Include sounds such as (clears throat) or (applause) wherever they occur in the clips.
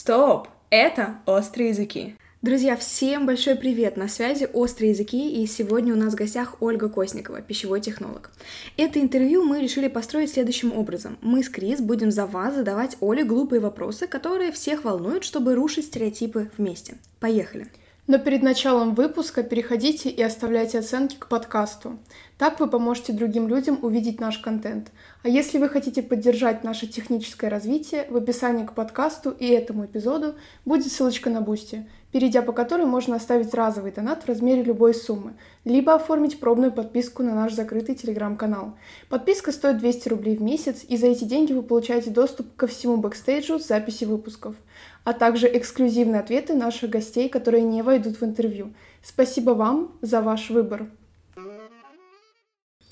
Стоп! Это «Острые языки». Друзья, всем большой привет! На связи «Острые языки» и сегодня у нас в гостях Ольга Косникова, пищевой технолог. Это интервью мы решили построить следующим образом. Мы с Крис будем за вас задавать Оле глупые вопросы, которые всех волнуют, чтобы рушить стереотипы вместе. Поехали! Но перед началом выпуска переходите и оставляйте оценки к подкасту. Так вы поможете другим людям увидеть наш контент. А если вы хотите поддержать наше техническое развитие, в описании к подкасту и этому эпизоду будет ссылочка на Boosty, перейдя по которой можно оставить разовый донат в размере любой суммы, либо оформить пробную подписку на наш закрытый телеграм-канал. Подписка стоит 200 рублей в месяц, и за эти деньги вы получаете доступ ко всему бэкстейджу записи выпусков, а также эксклюзивные ответы наших гостей, которые не войдут в интервью. Спасибо вам за ваш выбор.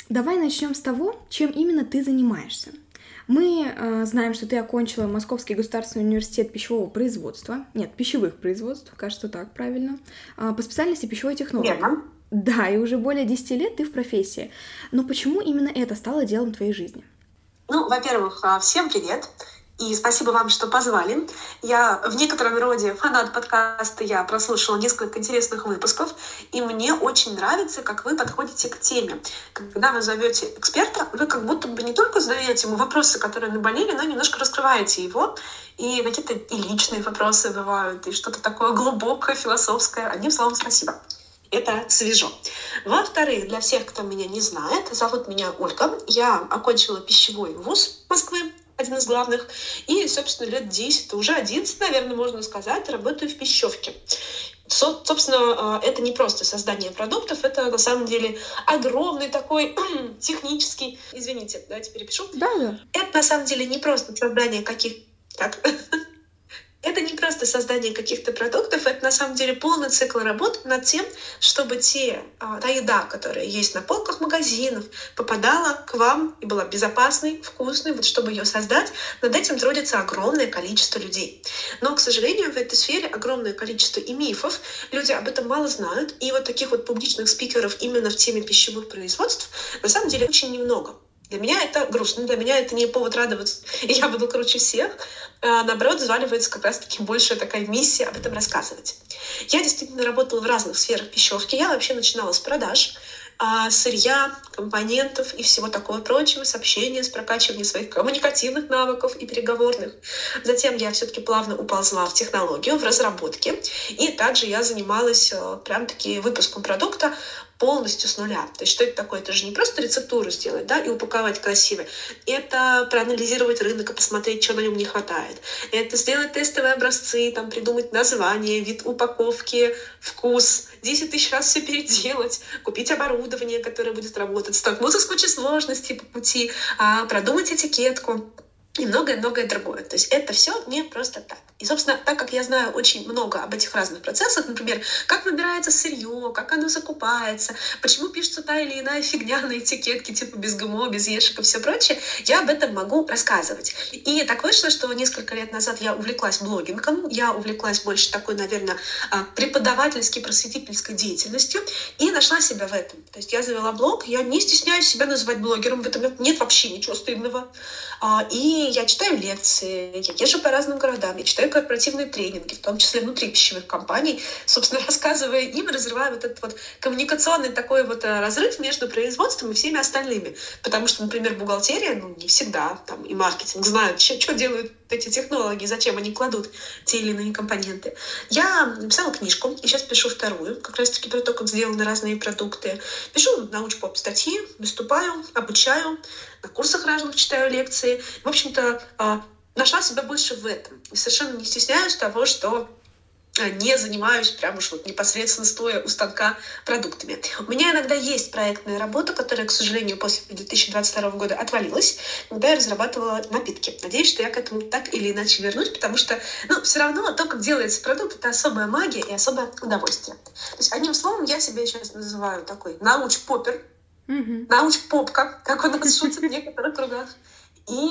Давай начнем с того, чем именно ты занимаешься. Мы э, знаем, что ты окончила Московский государственный университет пищевого производства. Нет, пищевых производств, кажется, так правильно. Э, по специальности пищевой технолог. Верно. Да, и уже более 10 лет ты в профессии. Но почему именно это стало делом твоей жизни? Ну, во-первых, а, всем привет. И спасибо вам, что позвали. Я в некотором роде фанат подкаста, я прослушала несколько интересных выпусков, и мне очень нравится, как вы подходите к теме. Когда вы зовете эксперта, вы как будто бы не только задаете ему вопросы, которые наболели, но немножко раскрываете его, и какие-то и личные вопросы бывают, и что-то такое глубокое, философское. Одним словом, спасибо. Это свежо. Во-вторых, для всех, кто меня не знает, зовут меня Ольга. Я окончила пищевой вуз Москвы, один из главных. И, собственно, лет 10, уже 11, наверное, можно сказать, работаю в пищевке. Со, собственно, а, это не просто создание продуктов, это на самом деле огромный такой (clears throat) технический... Извините, давайте перепишу. Да, да. Это на самом деле не просто создание каких... Так. (laughs) это не просто создание каких-то продуктов, это на самом деле полный цикл работы над тем, чтобы те, а, та еда, которая есть на полках магазинов, попадала к вам и была безопасной, вкусной, вот чтобы ее создать, над этим трудится огромное количество людей. Но, к сожалению, в этой сфере огромное количество и мифов, люди об этом мало знают, и вот таких вот публичных спикеров именно в теме пищевых производств на самом деле очень немного. Для меня это грустно, для меня это не повод радоваться, и (laughs) я буду круче всех. А, наоборот, взваливается как раз-таки большая такая миссия об этом рассказывать. Я действительно работала в разных сферах пищевки. Я вообще начинала с продаж, а, сырья, компонентов и всего такого прочего, с с прокачиванием своих коммуникативных навыков и переговорных. Затем я все-таки плавно уползла в технологию, в разработке. И также я занималась э, прям-таки выпуском продукта полностью с нуля. То есть что это такое? Это же не просто рецептуру сделать да, и упаковать красиво. Это проанализировать рынок и посмотреть, что на нем не хватает. Это сделать тестовые образцы, там, придумать название, вид упаковки, вкус, 10 тысяч раз все переделать, купить оборудование, которое будет работать, столкнуться с кучей сложностей по пути, а, продумать этикетку и многое-многое другое. То есть это все не просто так. И, собственно, так как я знаю очень много об этих разных процессах, например, как выбирается сырье, как оно закупается, почему пишется та или иная фигня на этикетке, типа без ГМО, без ешек и все прочее, я об этом могу рассказывать. И так вышло, что несколько лет назад я увлеклась блогингом, я увлеклась больше такой, наверное, а, преподавательской, просветительской деятельностью и нашла себя в этом. То есть я завела блог, я не стесняюсь себя называть блогером, в этом нет вообще ничего стыдного. А, я читаю лекции, я езжу по разным городам, я читаю корпоративные тренинги, в том числе внутри пищевых компаний, собственно, (laughs) рассказывая им, разрывая вот этот вот коммуникационный такой вот э, разрыв между производством и всеми остальными. Потому что, например, бухгалтерия, ну, не всегда, там, и маркетинг знают, что делают эти технологии, зачем они кладут те или иные компоненты. Я написала книжку, и сейчас пишу вторую, как раз-таки про то, как сделаны разные продукты. Пишу научпоп статьи, выступаю, обучаю, на курсах разных читаю лекции. В общем-то, а, нашла себя больше в этом. И совершенно не стесняюсь того, что не занимаюсь прям уж вот непосредственно стоя у станка продуктами. У меня иногда есть проектная работа, которая, к сожалению, после 2022 года отвалилась, когда я разрабатывала напитки. Надеюсь, что я к этому так или иначе вернусь, потому что, ну, все равно то, как делается продукт, это особая магия и особое удовольствие. То есть, одним словом, я себя сейчас называю такой научпопер, мм-хм. научпопка, как у нас шутят в некоторых кругах. И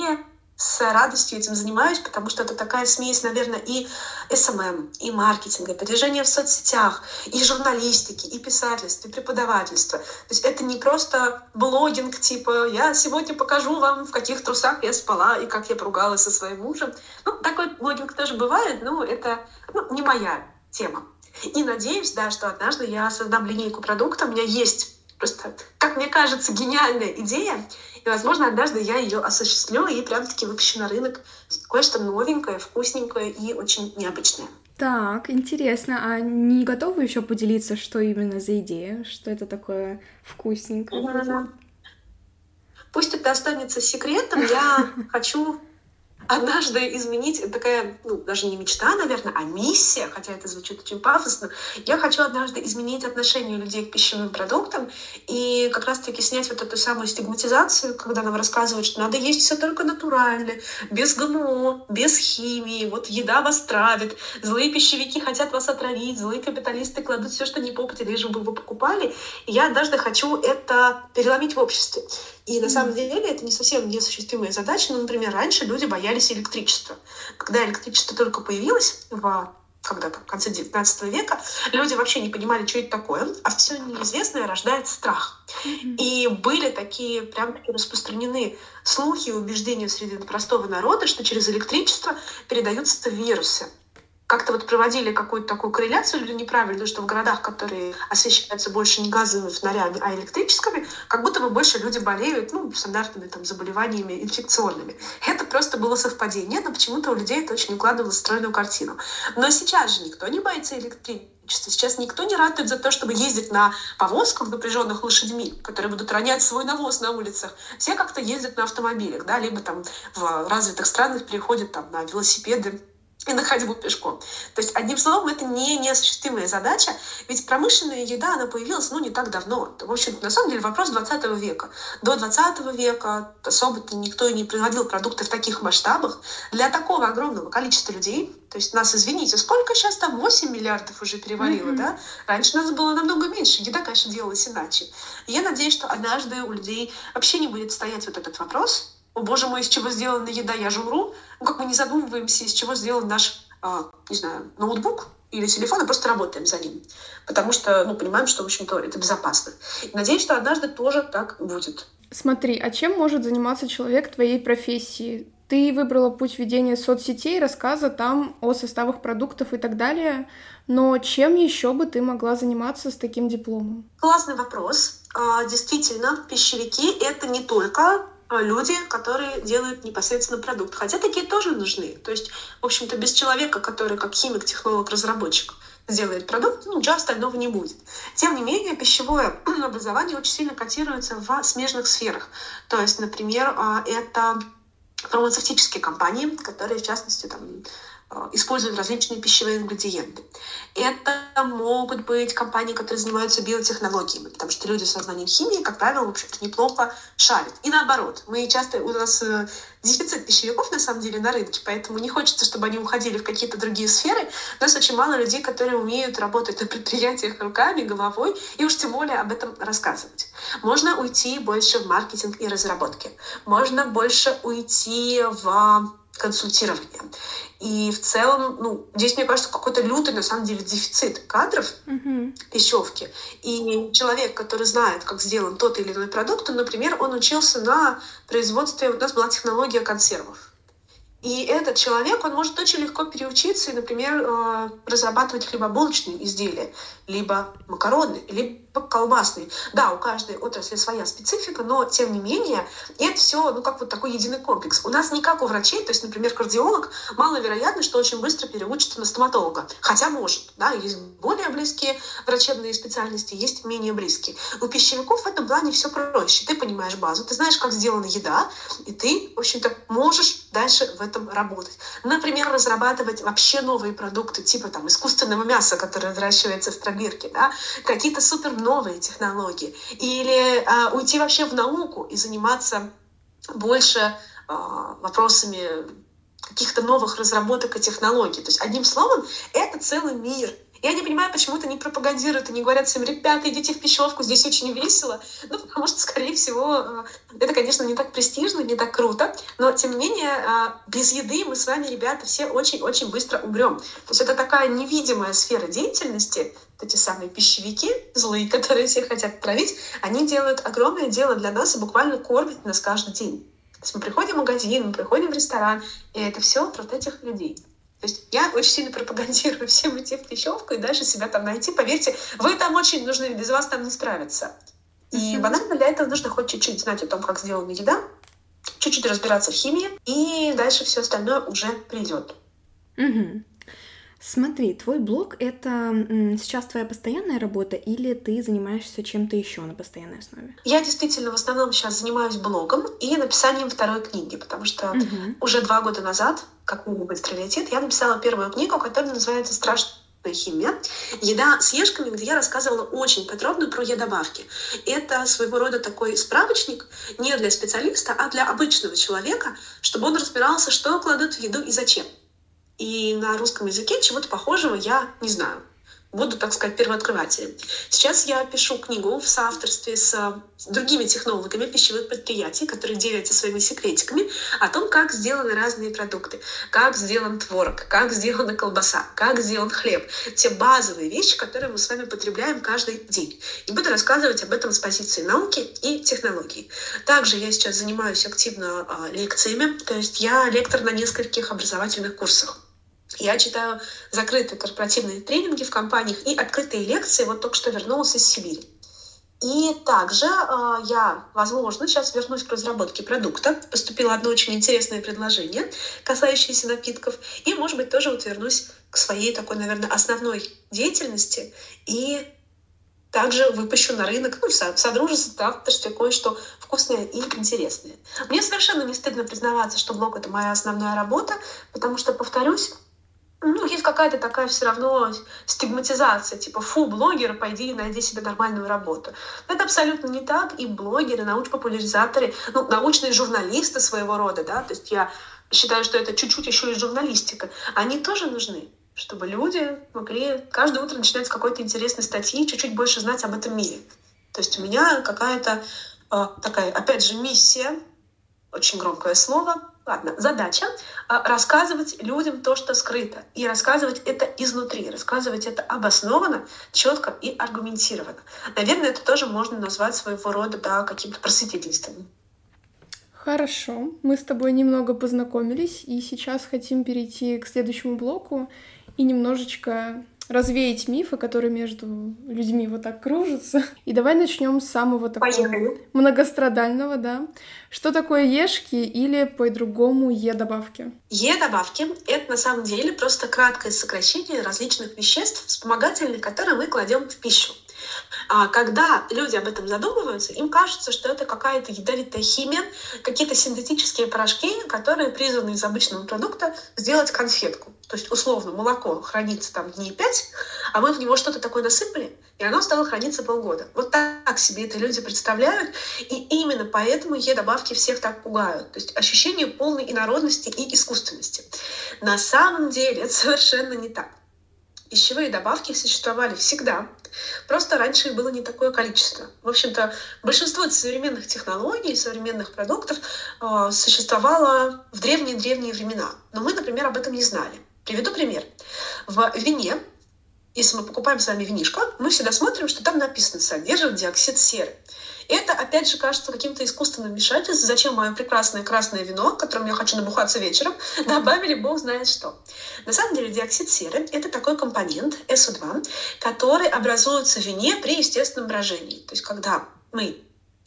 с радостью этим занимаюсь, потому что это такая смесь, наверное, и СММ, и маркетинга, и продвижения в соцсетях, и журналистики, и писательства, и преподавательства. То есть это не просто блогинг, типа «я сегодня покажу вам, в каких трусах я спала и как я поругалась со своим мужем». Ну, такой блогинг тоже бывает, но это ну, не моя тема. И надеюсь, да, что однажды я создам линейку продукта. У меня есть просто, как мне кажется, гениальная идея. И, возможно, однажды я ее осуществлю и прям-таки выпущу на рынок кое-что новенькое, вкусненькое и очень необычное. Так, интересно. А не готовы еще поделиться, что именно за идея? Что это такое вкусненькое? Mm-hmm. Пусть это останется секретом. Я (laughs) хочу однажды изменить, это такая, ну, даже не мечта, наверное, а миссия, хотя это звучит очень пафосно. Я хочу однажды изменить отношение людей к пищевым продуктам и как раз-таки снять вот эту самую стигматизацию, когда нам рассказывают, что надо есть все только натурально, без ГМО, без химии, вот еда вас травит, злые пищевики хотят вас отравить, злые капиталисты кладут все, что не попадет, лишь бы вы покупали. И я однажды хочу это переломить в обществе. И на самом деле это не совсем неосуществимая задача. Ну, например, раньше люди боялись электричества. Когда электричество только появилось в когда-то, в конце 19 века, люди вообще не понимали, что это такое, а все неизвестное рождает страх. И были такие, прям таки распространены слухи и убеждения среди простого народа, что через электричество передаются вирусы как-то вот проводили какую-то такую корреляцию или неправильную, что в городах, которые освещаются больше не газовыми фонарями, а электрическими, как будто бы больше люди болеют ну, стандартными там, заболеваниями инфекционными. Это просто было совпадение, но почему-то у людей это очень укладывало стройную картину. Но сейчас же никто не боится электричества. Сейчас никто не ратует за то, чтобы ездить на повозках, напряженных лошадьми, которые будут ронять свой навоз на улицах. Все как-то ездят на автомобилях, да, либо там в развитых странах переходят там на велосипеды и на ходьбу пешком. То есть, одним словом, это не неосуществимая задача, ведь промышленная еда, она появилась, ну, не так давно. В общем, на самом деле, вопрос 20 века. До 20 века особо-то никто и не производил продукты в таких масштабах. Для такого огромного количества людей, то есть нас, извините, сколько сейчас там? 8 миллиардов уже перевалило, mm-hmm. да? Раньше нас было намного меньше, еда, конечно, делалась иначе. И я надеюсь, что однажды у людей вообще не будет стоять вот этот вопрос, о боже мой, из чего сделана еда, я же умру. Ну, как мы не задумываемся, из чего сделан наш, э, не знаю, ноутбук или телефон, и просто работаем за ним. Потому что, ну, понимаем, что, в общем-то, это безопасно. И надеюсь, что однажды тоже так будет. Смотри, а чем может заниматься человек твоей профессии? Ты выбрала путь ведения соцсетей, рассказа там о составах продуктов и так далее. Но чем еще бы ты могла заниматься с таким дипломом? Классный вопрос. А, действительно, пищевики — это не только а, люди, которые делают непосредственно продукт. Хотя такие тоже нужны. То есть, в общем-то, без человека, который как химик, технолог, разработчик сделает продукт, ну, ничего остального не будет. Тем не менее, пищевое (clears throat) образование очень сильно котируется в смежных сферах. То есть, например, а, это фармацевтические компании, которые, в частности, там, Э, используют различные пищевые ингредиенты. Это могут быть компании, которые занимаются биотехнологиями, потому что люди со знанием химии, как правило, в общем-то, неплохо шарят. И наоборот, мы часто, у нас э, дефицит пищевиков, на самом деле, на рынке, поэтому не хочется, чтобы они уходили в какие-то другие сферы. У нас очень мало людей, которые умеют работать на предприятиях руками, головой, и уж тем более об этом рассказывать. Можно уйти больше в маркетинг и разработки. Можно больше уйти в консультирования. И в целом, ну, здесь, мне кажется, какой-то лютый, на самом деле, дефицит кадров mm-hmm. пищевки. И человек, который знает, как сделан тот или иной продукт, например, он учился на производстве, у нас была технология консервов. И этот человек, он может очень легко переучиться и, например, э, разрабатывать хлебобулочные изделия, либо макароны, либо колбасные. Да, у каждой отрасли своя специфика, но, тем не менее, это все, ну, как вот такой единый комплекс. У нас не как у врачей, то есть, например, кардиолог, маловероятно, что очень быстро переучится на стоматолога. Хотя может, да, есть более близкие врачебные специальности, есть менее близкие. У пищевиков в этом плане все проще. Ты понимаешь базу, ты знаешь, как сделана еда, и ты, в общем-то, можешь дальше в этом работать. Например, разрабатывать вообще новые продукты, типа там искусственного мяса, которое выращивается в пробирке, да, какие-то супер новые технологии. Или а, уйти вообще в науку и заниматься больше а, вопросами каких-то новых разработок и технологий. То есть, одним словом, это целый мир. Я не понимаю, почему это не пропагандируют и не говорят всем, ребята, идите в пищевку, здесь очень весело. Ну, потому что, скорее всего, э, это, конечно, не так престижно, не так круто, но, тем не менее, э, без еды мы с вами, ребята, все очень-очень быстро умрем. То есть это такая невидимая сфера деятельности, эти самые пищевики злые, (laughs) которые все хотят травить, они делают огромное дело для нас и буквально кормят нас каждый день. То есть мы приходим в магазин, мы приходим в ресторан, и это все про этих людей. То есть я очень сильно пропагандирую (laughs) всем идти в пищевку и дальше себя там найти. Поверьте, вы там очень нужны, без вас там не справиться. И банально для этого нужно хоть чуть-чуть знать о том, как сделана еда, чуть-чуть разбираться в химии, и дальше все остальное уже придет. Угу. Смотри, твой блог — это сейчас твоя постоянная работа или ты занимаешься чем-то еще на постоянной основе? Я действительно в основном сейчас занимаюсь блогом и написанием второй книги, потому что угу. уже два года назад, как книга «Быстро летит», я написала первую книгу, которая называется «Страшная химия. Еда с ешками, где я рассказывала очень подробно про едобавки. Это своего рода такой справочник не для специалиста, а для обычного человека, чтобы он разбирался, что кладут в еду и зачем. И на русском языке чего-то похожего я не знаю. Буду, так сказать, первооткрывателем. Сейчас я пишу книгу в соавторстве с другими технологами пищевых предприятий, которые делятся своими секретиками о том, как сделаны разные продукты, как сделан творог, как сделана колбаса, как сделан хлеб. Те базовые вещи, которые мы с вами потребляем каждый день. И буду рассказывать об этом с позиции науки и технологий. Также я сейчас занимаюсь активно а, лекциями, то есть я лектор на нескольких образовательных курсах. Я читаю закрытые корпоративные тренинги в компаниях и открытые лекции. Вот только что вернулась из Сибири. И также э, я, возможно, сейчас вернусь к разработке продукта. Поступило одно очень интересное предложение, касающееся напитков. И, может быть, тоже вот вернусь к своей такой, наверное, основной деятельности. И также выпущу на рынок, ну, в содружестве, в авторстве кое-что вкусное и интересное. Мне совершенно не стыдно признаваться, что блог — это моя основная работа, потому что, повторюсь, ну, есть какая-то такая все равно стигматизация, типа, фу, блогер, пойди и найди себе нормальную работу. Но это абсолютно не так, и блогеры, научно-популяризаторы, ну, научные журналисты своего рода, да, то есть я считаю, что это чуть-чуть еще и журналистика, они тоже нужны, чтобы люди могли каждое утро начинать с какой-то интересной статьи, чуть-чуть больше знать об этом мире. То есть у меня какая-то э, такая, опять же, миссия, очень громкое слово, Ладно, задача а, рассказывать людям то, что скрыто, и рассказывать это изнутри, рассказывать это обоснованно, четко и аргументированно. Наверное, это тоже можно назвать своего рода да, каким-то просветительством. Хорошо, мы с тобой немного познакомились, и сейчас хотим перейти к следующему блоку и немножечко развеять мифы, которые между людьми вот так кружатся. И давай начнем с самого такого Поехали. многострадального, да. Что такое ешки или по-другому Е-добавки? Е-добавки — это на самом деле просто краткое сокращение различных веществ, вспомогательных, которые мы кладем в пищу. А когда люди об этом задумываются, им кажется, что это какая-то ядовитая химия, какие-то синтетические порошки, которые призваны из обычного продукта сделать конфетку. То есть, условно, молоко хранится там дней пять, а мы в него что-то такое насыпали, и оно стало храниться полгода. Вот так себе это люди представляют, и именно поэтому Е-добавки всех так пугают. То есть ощущение полной инородности и искусственности. На самом деле это совершенно не так. Пищевые добавки существовали всегда, просто раньше их было не такое количество. В общем-то, большинство современных технологий, современных продуктов э, существовало в древние-древние времена. Но мы, например, об этом не знали. Приведу пример. В вине, если мы покупаем с вами винишко, мы всегда смотрим, что там написано «содержит диоксид серы». Это, опять же, кажется каким-то искусственным вмешательством. Зачем мое прекрасное красное вино, которым я хочу набухаться вечером, (laughs) добавили бог знает что. На самом деле диоксид серы — это такой компонент SO2, который образуется в вине при естественном брожении. То есть когда мы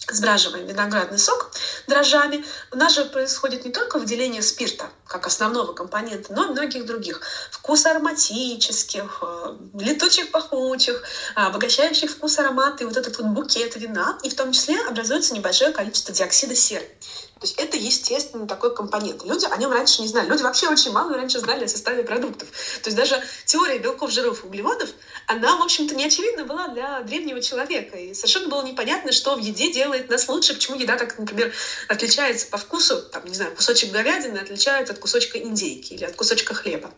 сбраживаем виноградный сок дрожжами, у нас же происходит не только выделение спирта, как основного компонента, но и многих других. Вкус ароматических, э, летучих пахучих, э, обогащающих вкус аромата и вот этот вот букет вина. И в том числе образуется небольшое количество диоксида серы. То есть это естественный такой компонент. Люди о нем раньше не знали. Люди вообще очень мало раньше знали о составе продуктов. То есть даже теория белков, жиров, углеводов, она, в общем-то, не очевидна была для древнего человека. И совершенно было непонятно, что в еде делает нас лучше, почему еда так, например, отличается по вкусу, там, не знаю, кусочек говядины отличается от кусочка индейки или от кусочка хлеба.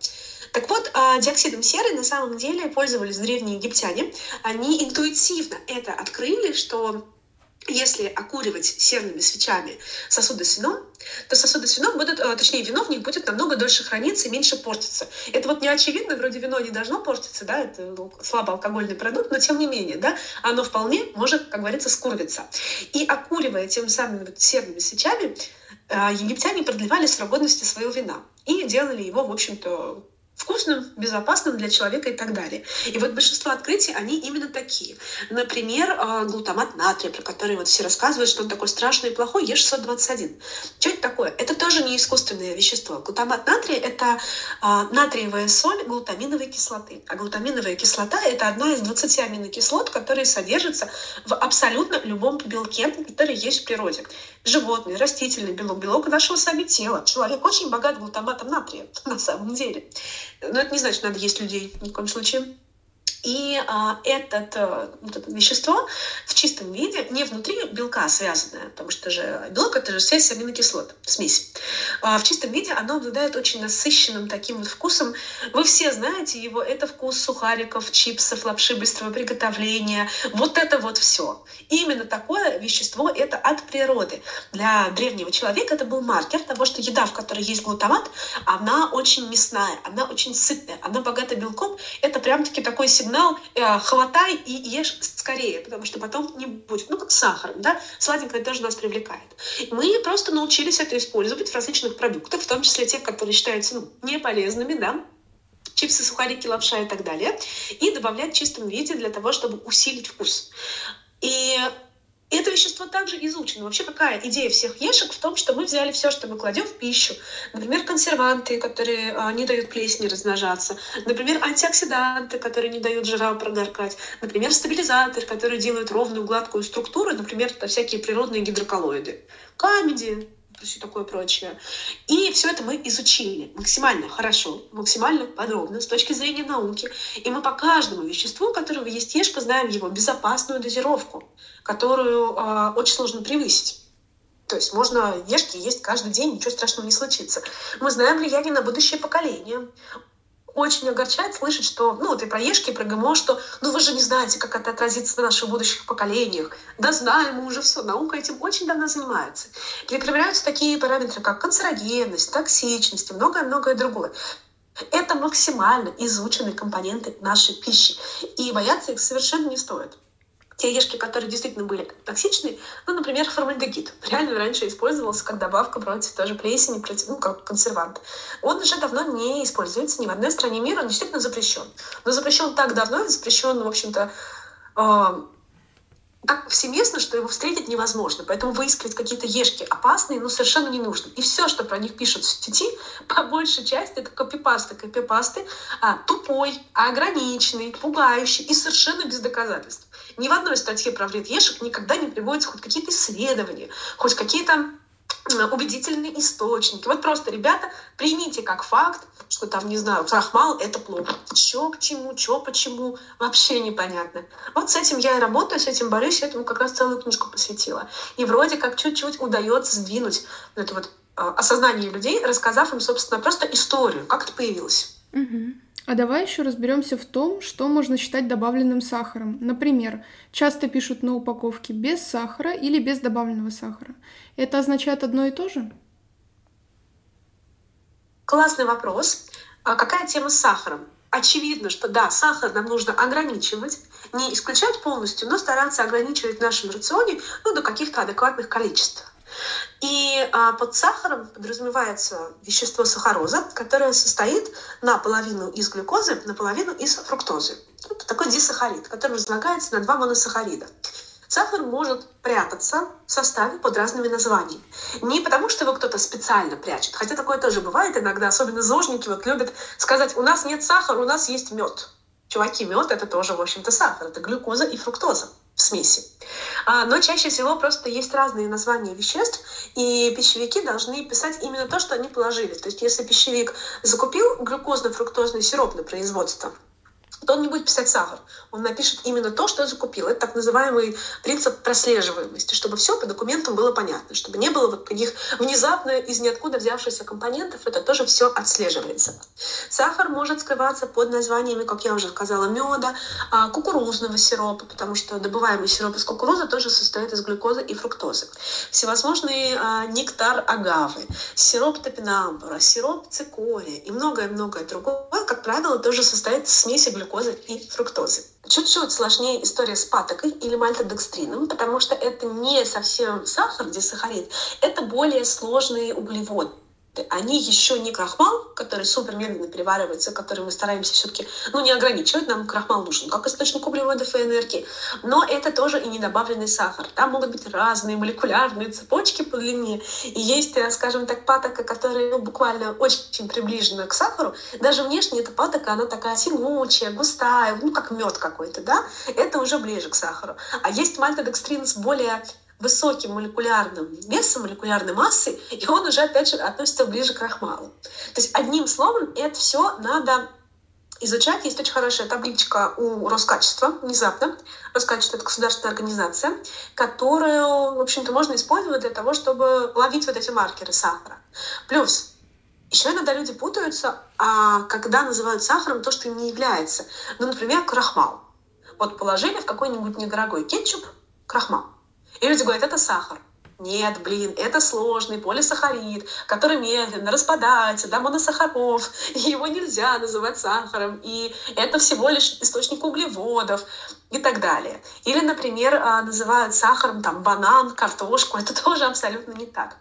Так вот, а, диоксидом серы на самом деле пользовались древние египтяне. Они интуитивно это открыли, что если окуривать серными свечами сосуды с вином, то сосуды с вином будут, а, точнее, вино в них будет намного дольше храниться и меньше портиться. Это вот не очевидно, вроде вино не должно портиться, да, это ну, слабоалкогольный продукт, но тем не менее, да, оно вполне может, как говорится, скурвиться. И окуривая тем самыми вот серными свечами, а, египтяне продлевали срок годности своего вина и делали его, в общем-то, вкусным, безопасным для человека и так далее. И вот большинство открытий, они именно такие. Например, э, глутамат натрия, про который вот все рассказывают, что он такой страшный и плохой, Е621. Что это такое? Это тоже не искусственное вещество. Глутамат натрия — это а, натриевая соль глутаминовой кислоты. А глутаминовая кислота — это одна из 20 аминокислот, которые содержатся в абсолютно любом белке, который есть в природе. Животный, растительный белок, белок нашего сами тела. Человек очень богат глутаматом натрия, (laughs) на самом деле. Но это не значит, что надо есть людей ни в коем случае. И а, этот, а, вот это вещество в чистом виде, не внутри белка связанное, потому что же белок — это же связь аминокислот, смесь. А в чистом виде оно обладает очень насыщенным таким вот вкусом. Вы все знаете его, это вкус сухариков, чипсов, лапши быстрого приготовления. Вот это вот все. именно такое вещество — это от природы. Для древнего человека это был маркер того, что еда, в которой есть глутамат, она очень мясная, она очень сытная, она богата белком. Это прям-таки такой сигнал э, хватай и ешь скорее, потому что потом не будет. Ну, как с сахаром, да, сладенькое тоже нас привлекает. Мы просто научились это использовать в различных продуктах, в том числе тех, которые считаются ну, неполезными, да, чипсы, сухарики, лапша и так далее, и добавлять в чистом виде для того, чтобы усилить вкус. И это вещество также изучено. Вообще какая идея всех ешек в том, что мы взяли все, что мы кладем в пищу. Например, консерванты, которые а, не дают плесени размножаться. Например, антиоксиданты, которые не дают жирам прогоркать. Например, стабилизаторы, которые делают ровную гладкую структуру. Например, всякие природные гидроколлоиды. Камеди, и все такое прочее. И все это мы изучили максимально хорошо, максимально подробно с точки зрения науки. И мы по каждому веществу, которого есть ешка, знаем его безопасную дозировку, которую э, очень сложно превысить. То есть можно ешки есть каждый день, ничего страшного не случится. Мы знаем влияние на будущее поколение очень огорчает слышать, что, ну, вот и про Ешки, и про ГМО, что, ну, вы же не знаете, как это отразится на наших будущих поколениях. Да знаем мы уже все, наука этим очень давно занимается. Перепроверяются такие параметры, как канцерогенность, токсичность и многое-многое другое. Это максимально изученные компоненты нашей пищи, и бояться их совершенно не стоит те ешки, которые действительно были токсичны, ну, например, формальдегид, реально раньше использовался как добавка против тоже плесени, против, ну, как консервант. Он уже давно не используется ни в одной стране мира, он действительно запрещен. Но запрещен так давно, запрещен, в общем-то, э, так повсеместно, что его встретить невозможно. Поэтому выискивать какие-то ешки опасные, ну, совершенно не нужно. И все, что про них пишут в сети, (laughs) по большей части, это копипасты. Копипасты а, тупой, ограниченный, пугающий и совершенно без доказательств. Ни в одной статье про вред ешек никогда не приводятся хоть какие-то исследования, хоть какие-то убедительные источники. Вот просто, ребята, примите как факт, что там, не знаю, крахмал — это плохо. Чё к чему, чё почему, вообще непонятно. Вот с этим я и работаю, с этим борюсь, этому как раз целую книжку посвятила. И вроде как чуть-чуть удается сдвинуть это вот а, осознание людей, рассказав им, собственно, просто историю, как это появилось. Угу. А давай еще разберемся в том, что можно считать добавленным сахаром. Например, часто пишут на упаковке без сахара или без добавленного сахара. Это означает одно и то же? Классный вопрос. А какая тема с сахаром? Очевидно, что да, сахар нам нужно ограничивать, не исключать полностью, но стараться ограничивать в нашем рационе ну, до каких-то адекватных количеств. И а, под сахаром подразумевается вещество сахароза, которое состоит наполовину из глюкозы, наполовину из фруктозы. Это такой дисахарид, который разлагается на два моносахарида. Сахар может прятаться в составе под разными названиями. Не потому, что его кто-то специально прячет, хотя такое тоже бывает иногда, особенно зожники вот любят сказать, у нас нет сахара, у нас есть мед. Чуваки, мед это тоже, в общем-то, сахар, это глюкоза и фруктоза в смеси. А, но чаще всего просто есть разные названия веществ, и пищевики должны писать именно то, что они положили. То есть если пищевик закупил глюкозно-фруктозный сироп на производство, то он не будет писать сахар. Он напишет именно то, что закупил. Это так называемый принцип прослеживаемости, чтобы все по документам было понятно, чтобы не было вот таких внезапно из ниоткуда взявшихся компонентов, это тоже все отслеживается. Сахар может скрываться под названиями, как я уже сказала, меда, а, кукурузного сиропа, потому что добываемый сироп из кукурузы тоже состоит из глюкозы и фруктозы. Всевозможные а, нектар агавы, сироп топинамбура, сироп цикория и многое-многое другое, как правило, тоже состоит из смеси глюкозы и фруктозы. Чуть-чуть сложнее история с патокой или мальтодекстрином, потому что это не совсем сахар, где сахарид, это более сложные углеводы они еще не крахмал, который супер медленно переваривается, который мы стараемся все-таки ну, не ограничивать, нам крахмал нужен как источник углеводов и энергии, но это тоже и не добавленный сахар. Там могут быть разные молекулярные цепочки по длине, и есть, э, скажем так, патока, которая ну, буквально очень приближена к сахару. Даже внешне эта патока, она такая тягучая, густая, ну, как мед какой-то, да, это уже ближе к сахару. А есть мальтодекстрин с более высоким молекулярным весом, молекулярной массой, и он уже, опять же, относится ближе к крахмалу. То есть, одним словом, это все надо изучать. Есть очень хорошая табличка у Роскачества, внезапно. Роскачество — это государственная организация, которую, в общем-то, можно использовать для того, чтобы ловить вот эти маркеры сахара. Плюс еще иногда люди путаются, а когда называют сахаром то, что им не является. Ну, например, крахмал. Вот положили в какой-нибудь недорогой кетчуп крахмал. И люди говорят, это сахар. Нет, блин, это сложный полисахарид, который медленно распадается до моносахаров, (laughs) и его нельзя называть сахаром, и это всего лишь источник углеводов и так далее. Или, например, а, называют сахаром там банан, картошку, (laughs) это тоже абсолютно не так.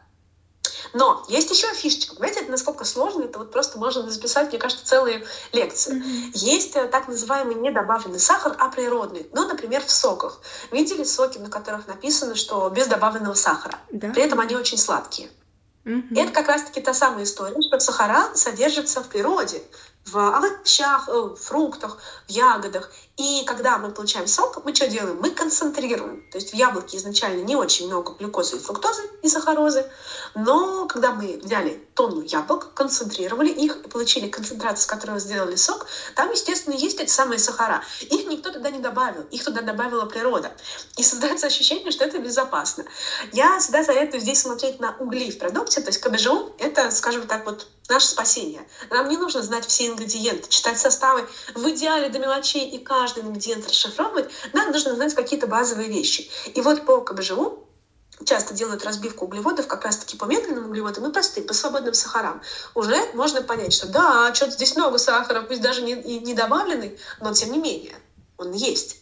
Но есть еще фишечка. Понимаете, это насколько сложно, это вот просто можно записать, мне кажется, целые лекции. Mm-hmm. Есть э, так называемый недобавленный сахар, а природный. Ну, например, в соках. Видели соки, на которых написано, что без добавленного сахара? Да. При этом они очень сладкие. Mm-hmm. Это как раз-таки та самая история, что сахара содержится в природе в овощах, э, в фруктах, в ягодах. И когда мы получаем сок, мы что делаем? Мы концентрируем. То есть в яблоке изначально не очень много глюкозы и фруктозы и сахарозы, но когда мы взяли тонну яблок, концентрировали их и получили концентрацию, с которой сделали сок, там, естественно, есть эти самые сахара. Их никто туда не добавил, их туда добавила природа. И создается ощущение, что это безопасно. Я всегда советую здесь смотреть на угли в продукте, то есть КБЖУ — это, скажем так, вот наше спасение. Нам не нужно знать все ингредиенты, читать составы в идеале до мелочей и каждый ингредиент расшифровывать. Нам нужно знать какие-то базовые вещи. И вот по КБЖУ часто делают разбивку углеводов как раз-таки по медленным углеводам и простым, по свободным сахарам, уже можно понять, что да, что-то здесь много сахара, пусть даже не, не добавленный, но тем не менее он есть.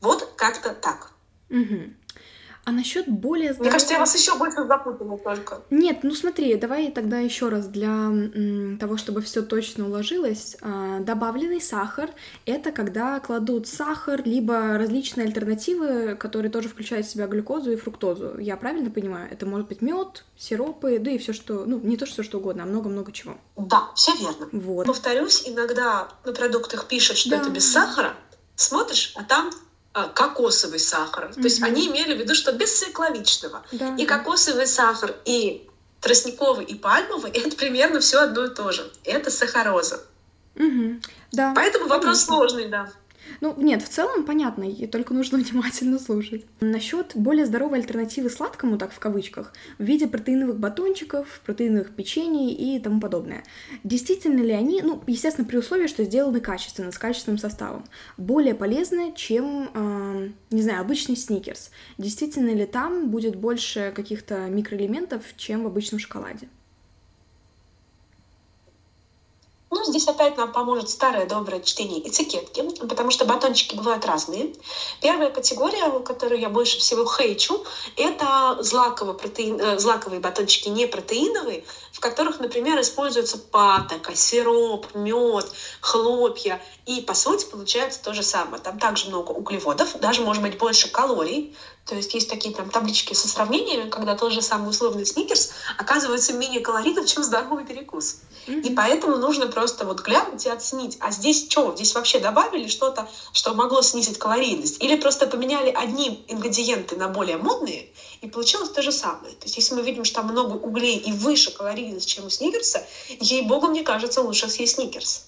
Вот как-то так. Угу. А насчет более здорового... Мне кажется, я вас еще больше запутала только. Нет, ну смотри, давай тогда еще раз для того, чтобы все точно уложилось. А, добавленный сахар это когда кладут сахар, либо различные альтернативы, которые тоже включают в себя глюкозу и фруктозу. Я правильно понимаю? Это может быть мед, сиропы, да и все что, ну не то что что угодно, а много-много чего. Да, все верно. Вот. Повторюсь, иногда на продуктах пишут, что да. это без сахара. Смотришь, а там кокосовый сахар. Mm-hmm. То есть они имели в виду, что без цикловичного. Да, и кокосовый сахар, и тростниковый, и пальмовый — это примерно все одно и то же. Это сахароза. Угу. Да. Поэтому вопрос Конечно. сложный, да. Ну, нет, в целом понятно, и только нужно (laughs) внимательно слушать. Насчет более здоровой альтернативы сладкому, так в кавычках, в виде протеиновых батончиков, протеиновых печений и тому подобное. Действительно ли они, ну, естественно, при условии, что сделаны качественно, с качественным составом, более полезны, чем, э, не знаю, обычный сникерс? Действительно ли там будет больше каких-то микроэлементов, чем в обычном шоколаде? Ну, здесь опять нам поможет старое доброе чтение этикетки, потому что батончики бывают разные. Первая категория, которую я больше всего хейчу, это злаковые, протеин, э, злаковые батончики, не протеиновые, в которых, например, используется патока, сироп, мед, хлопья. И, по сути, получается то же самое. Там также много углеводов, даже, может быть, больше калорий, то есть есть такие там таблички со сравнениями, когда тот же самый условный сникерс оказывается менее калорийным, чем здоровый перекус. И поэтому нужно просто вот глянуть и оценить, а здесь что, здесь вообще добавили что-то, что могло снизить калорийность? Или просто поменяли одни ингредиенты на более модные, и получилось то же самое. То есть если мы видим, что там много углей и выше калорийность, чем у сникерса, ей-богу, мне кажется, лучше съесть сникерс.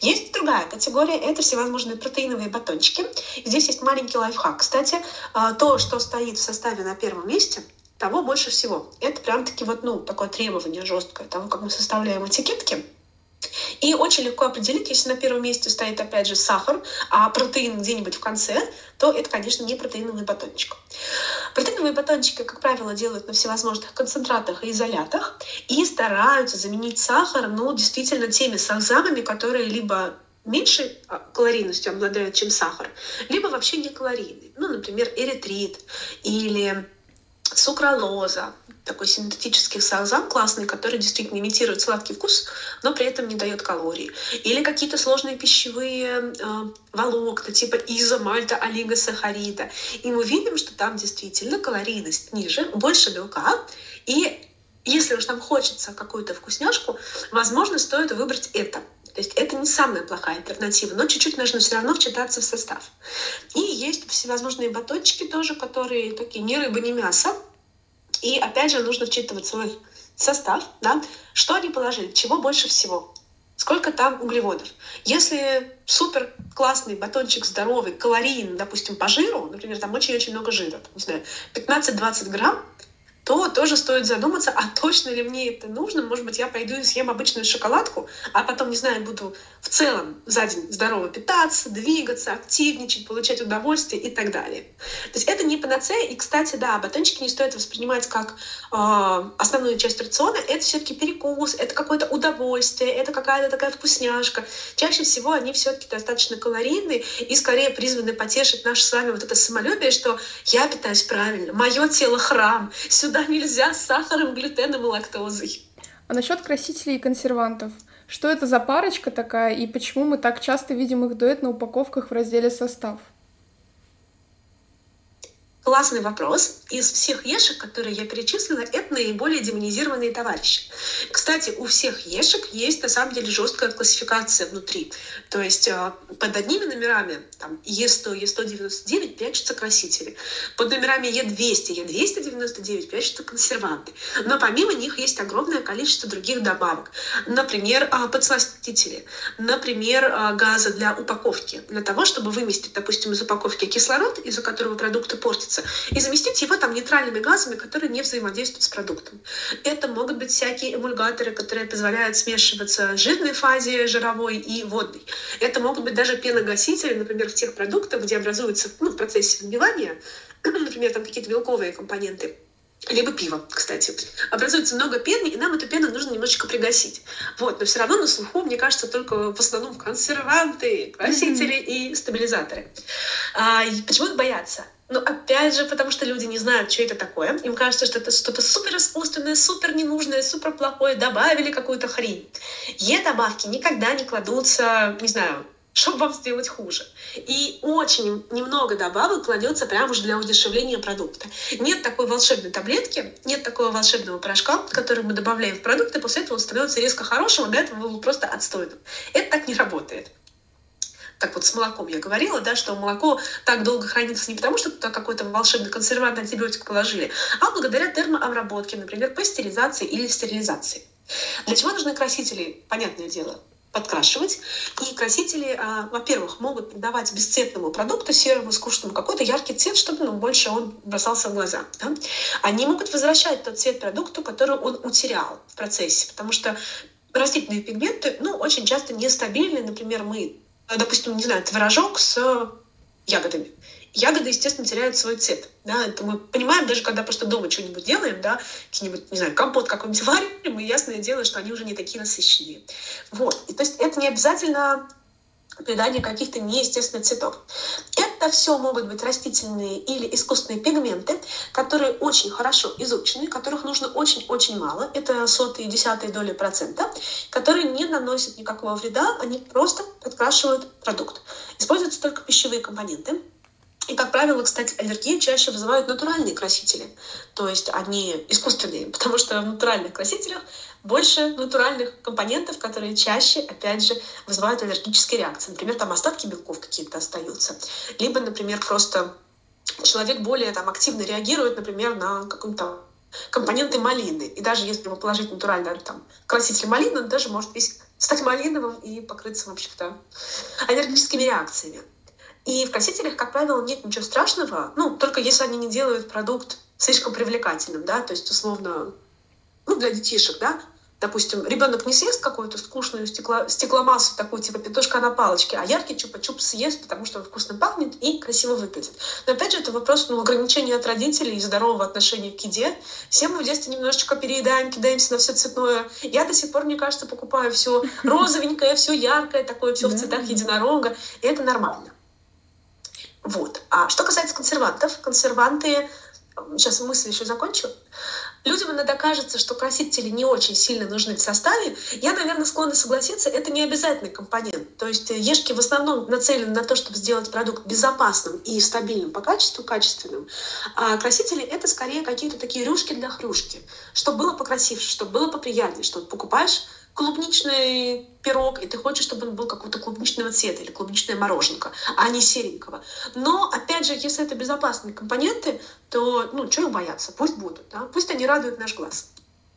Есть другая категория, это всевозможные протеиновые батончики. Здесь есть маленький лайфхак. Кстати, а, то, что стоит в составе на первом месте, того больше всего. Это прям-таки вот, ну, такое требование жесткое того, как мы составляем этикетки. И очень легко определить, если на первом месте стоит, опять же, сахар, а протеин где-нибудь в конце, то это, конечно, не протеиновый батончик. Протеиновые батончики, как правило, делают на всевозможных концентратах и изолятах и стараются заменить сахар, ну, действительно, теми сахзамами, которые либо меньше а, калорийностью обладают, чем сахар, либо вообще не калорийные. Ну, например, эритрит или сукралоза, такой синтетический сахзам классный, который действительно имитирует сладкий вкус, но при этом не дает калорий. Или какие-то сложные пищевые э, волокна, типа изомальта, олигосахарида. И мы видим, что там действительно калорийность ниже, больше белка. И если уж нам хочется какую-то вкусняшку, возможно, стоит выбрать это. То есть это не самая плохая альтернатива, но чуть-чуть нужно все равно вчитаться в состав. И есть всевозможные батончики тоже, которые такие не рыба, не мясо, и опять же нужно вчитываться в их состав, да, что они положили, чего больше всего, сколько там углеводов. Если супер классный батончик здоровый, калорийный, допустим, по жиру, например, там очень-очень много жира, не знаю, 15-20 грамм, то тоже стоит задуматься, а точно ли мне это нужно. Может быть, я пойду и съем обычную шоколадку, а потом, не знаю, буду в целом за день здорово питаться, двигаться, активничать, получать удовольствие и так далее. То есть это не панацея. И, кстати, да, батончики не стоит воспринимать как э, основную часть рациона. Это все-таки перекус, это какое-то удовольствие, это какая-то такая вкусняшка. Чаще всего они все-таки достаточно калорийные и скорее призваны потешить наше с вами вот это самолюбие, что я питаюсь правильно, мое тело храм, сюда Туда нельзя с сахаром, глютеном и лактозой. А насчет красителей и консервантов? Что это за парочка такая и почему мы так часто видим их дуэт на упаковках в разделе «Состав»? Классный вопрос. Из всех ешек, которые я перечислила, это наиболее демонизированные товарищи. Кстати, у всех ешек есть на самом деле жесткая классификация внутри. То есть э, под одними номерами, там Е100, Е199 прячутся красители. Под номерами Е200, Е299 прячутся консерванты. Но помимо них есть огромное количество других добавок. Например, э, подсластители. Например, э, газы для упаковки. Для того, чтобы выместить, допустим, из упаковки кислород, из-за которого продукты портятся, получится, и заместить его там нейтральными газами, которые не взаимодействуют с продуктом. Это могут быть всякие эмульгаторы, которые позволяют смешиваться жирной фазе жировой и водной. Это могут быть даже пеногасители, например, в тех продуктах, где образуются ну, в процессе взбивания, (clears throat) например, там какие-то белковые компоненты, либо пиво, кстати. Образуется много пены, и нам эту пену нужно немножечко пригасить. Вот, но все равно на слуху, мне кажется, только в основном консерванты, красители mm-hmm. и стабилизаторы. А, и почему их боятся? Но опять же, потому что люди не знают, что это такое. Им кажется, что это что-то супер искусственное, супер ненужное, супер плохое. Добавили какую-то хрень. Е-добавки никогда не кладутся, не знаю, (laughs) чтобы вам сделать хуже. И очень немного добавок кладется прямо уже для удешевления продукта. Нет такой волшебной таблетки, нет такого волшебного порошка, который мы добавляем в продукт, и после этого он становится резко хорошим, а до этого был просто отстойным. Это так не работает так вот с молоком я говорила, да, что молоко так долго хранится не потому, что туда какой-то волшебный консервант антибиотик положили, а благодаря термообработке, например, пастеризации или стерилизации. Для чего нужны красители? Понятное дело, подкрашивать. И красители, а, во-первых, могут придавать бесцветному продукту, серому, скучному, какой-то яркий цвет, чтобы ну, больше он бросался в глаза. Да? Они могут возвращать тот цвет продукту, который он утерял в процессе, потому что растительные пигменты, ну, очень часто нестабильны. Например, мы допустим, не знаю, творожок с ягодами. Ягоды, естественно, теряют свой цвет. Да? Это мы понимаем, даже когда просто дома что-нибудь делаем, да, какие-нибудь, не знаю, компот какой-нибудь (laughs) варим, и ясное дело, что они уже не такие насыщенные. Вот. И, то есть это не обязательно придание каких-то неестественных цветов. Это все могут быть растительные или искусственные пигменты, которые очень хорошо изучены, которых нужно очень-очень мало, это сотые и десятые доли процента, которые не наносят никакого вреда, они просто подкрашивают продукт. Используются только пищевые компоненты, и, как правило, кстати, аллергию чаще вызывают натуральные красители. То есть они искусственные, (laughs) потому что в натуральных красителях больше натуральных компонентов, которые чаще, опять же, вызывают аллергические реакции. Например, там остатки белков какие-то остаются. Либо, например, просто человек более там, активно реагирует, например, на каком-то компоненты малины. И даже если ему положить натуральный там, краситель малины, он даже может весь стать малиновым и покрыться, в общем-то, аллергическими реакциями. И в красителях, как правило, нет ничего страшного, ну, только если они не делают продукт слишком привлекательным, да, то есть, условно, ну, для детишек, да, допустим, ребенок не съест какую-то скучную стекло, стекломассу, такую типа петушка на палочке, а яркий чупа-чуп съест, потому что он вкусно пахнет и красиво выглядит. Но опять же, это вопрос ну, ограничения от родителей и здорового отношения к еде. Все мы в детстве немножечко переедаем, кидаемся на все цветное. Я до сих пор, мне кажется, покупаю все розовенькое, все яркое, такое все в цветах единорога. И это нормально. Вот. А что касается консервантов, консерванты сейчас мысль еще закончу. Людям иногда кажется, что красители не очень сильно нужны в составе. Я, наверное, склонна согласиться, это не обязательный компонент. То есть э, ешки в основном нацелены на то, чтобы сделать продукт безопасным и стабильным по качеству, качественным. А красители — это скорее какие-то такие рюшки для хрюшки. Чтобы было покрасивше, чтобы было поприятнее, что покупаешь клубничный пирог, и ты хочешь, чтобы он был какого-то клубничного цвета или клубничная мороженка, а не серенького. Но, опять же, если это безопасные компоненты, то, ну, что их бояться? Пусть будут, да? Пусть они радуют наш глаз.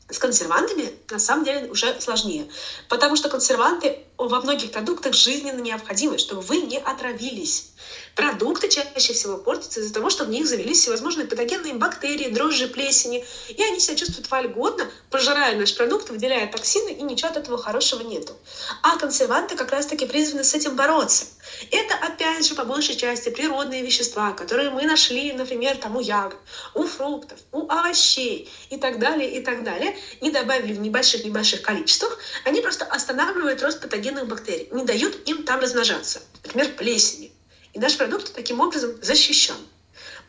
С консервантами на самом деле уже сложнее, потому что консерванты во многих продуктах жизненно необходимы, чтобы вы не отравились. Продукты чаще всего портятся из-за того, что в них завелись всевозможные патогенные бактерии, дрожжи, плесени, и они себя чувствуют вольготно, пожирая наш продукт, выделяя токсины, и ничего от этого хорошего нету. А консерванты как раз-таки призваны с этим бороться. Это, опять же, по большей части природные вещества, которые мы нашли, например, там у ягод, у фруктов, у овощей и так далее, и так далее, и добавили в небольших-небольших количествах, они просто останавливают рост патогенных бактерий, не дают им там размножаться. Например, плесени. И наш продукт таким образом защищен.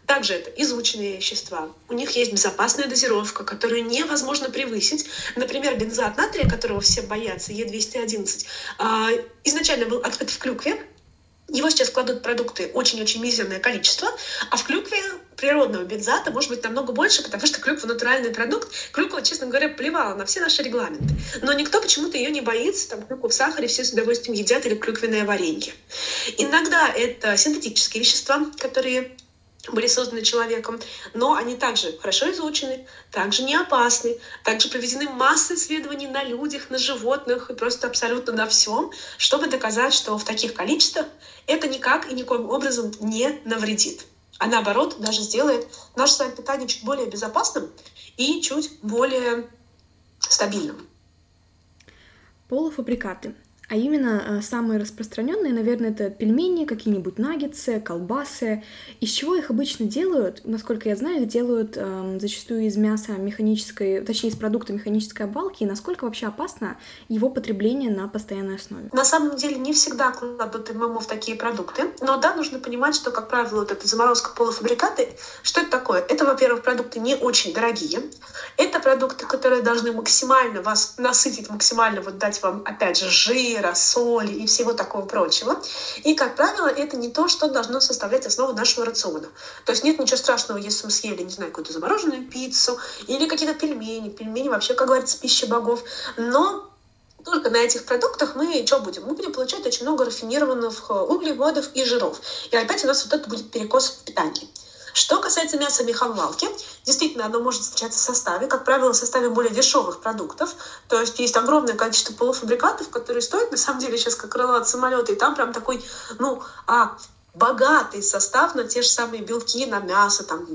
Также это изученные вещества. У них есть безопасная дозировка, которую невозможно превысить. Например, бензоат натрия, которого все боятся, Е211, а, изначально был открыт в клюкве. Его сейчас кладут продукты очень-очень мизерное количество, а в клюкве природного бензата может быть намного больше, потому что клюква натуральный продукт. Клюква, честно говоря, плевала на все наши регламенты. Но никто почему-то ее не боится. Там клюкву в сахаре все с удовольствием едят или клюквенное варенье. Иногда это синтетические вещества, которые были созданы человеком, но они также хорошо изучены, также не опасны, также проведены массы исследований на людях, на животных и просто абсолютно на всем, чтобы доказать, что в таких количествах это никак и никоим образом не навредит а наоборот даже сделает наше с вами питание чуть более безопасным и чуть более стабильным. Полуфабрикаты. А именно э, самые распространенные, наверное, это пельмени, какие-нибудь наггетсы, колбасы. Из чего их обычно делают? Насколько я знаю, их делают э, зачастую из мяса механической, точнее, из продукта механической обвалки. И насколько вообще опасно его потребление на постоянной основе? На самом деле не всегда кладут ММО в такие продукты. Но да, нужно понимать, что, как правило, вот эта заморозка полуфабрикаты, что это такое? Это, во-первых, продукты не очень дорогие. Это продукты, которые должны максимально вас насытить, максимально вот дать вам, опять же, жир, жира, соли и всего такого прочего. И, как правило, это не то, что должно составлять основу нашего рациона. То есть нет ничего страшного, если мы съели, не знаю, какую-то замороженную пиццу или какие-то пельмени. Пельмени вообще, как говорится, пища богов. Но только на этих продуктах мы что будем? Мы будем получать очень много рафинированных углеводов и жиров. И опять у нас вот это будет перекос в питании. Что касается мяса меховалки, действительно, оно может встречаться в составе, как правило, в составе более дешевых продуктов. То есть есть огромное количество полуфабрикатов, которые стоят, на самом деле, сейчас как крыло от самолета, и там прям такой, ну, а, богатый состав на те же самые белки, на мясо, там,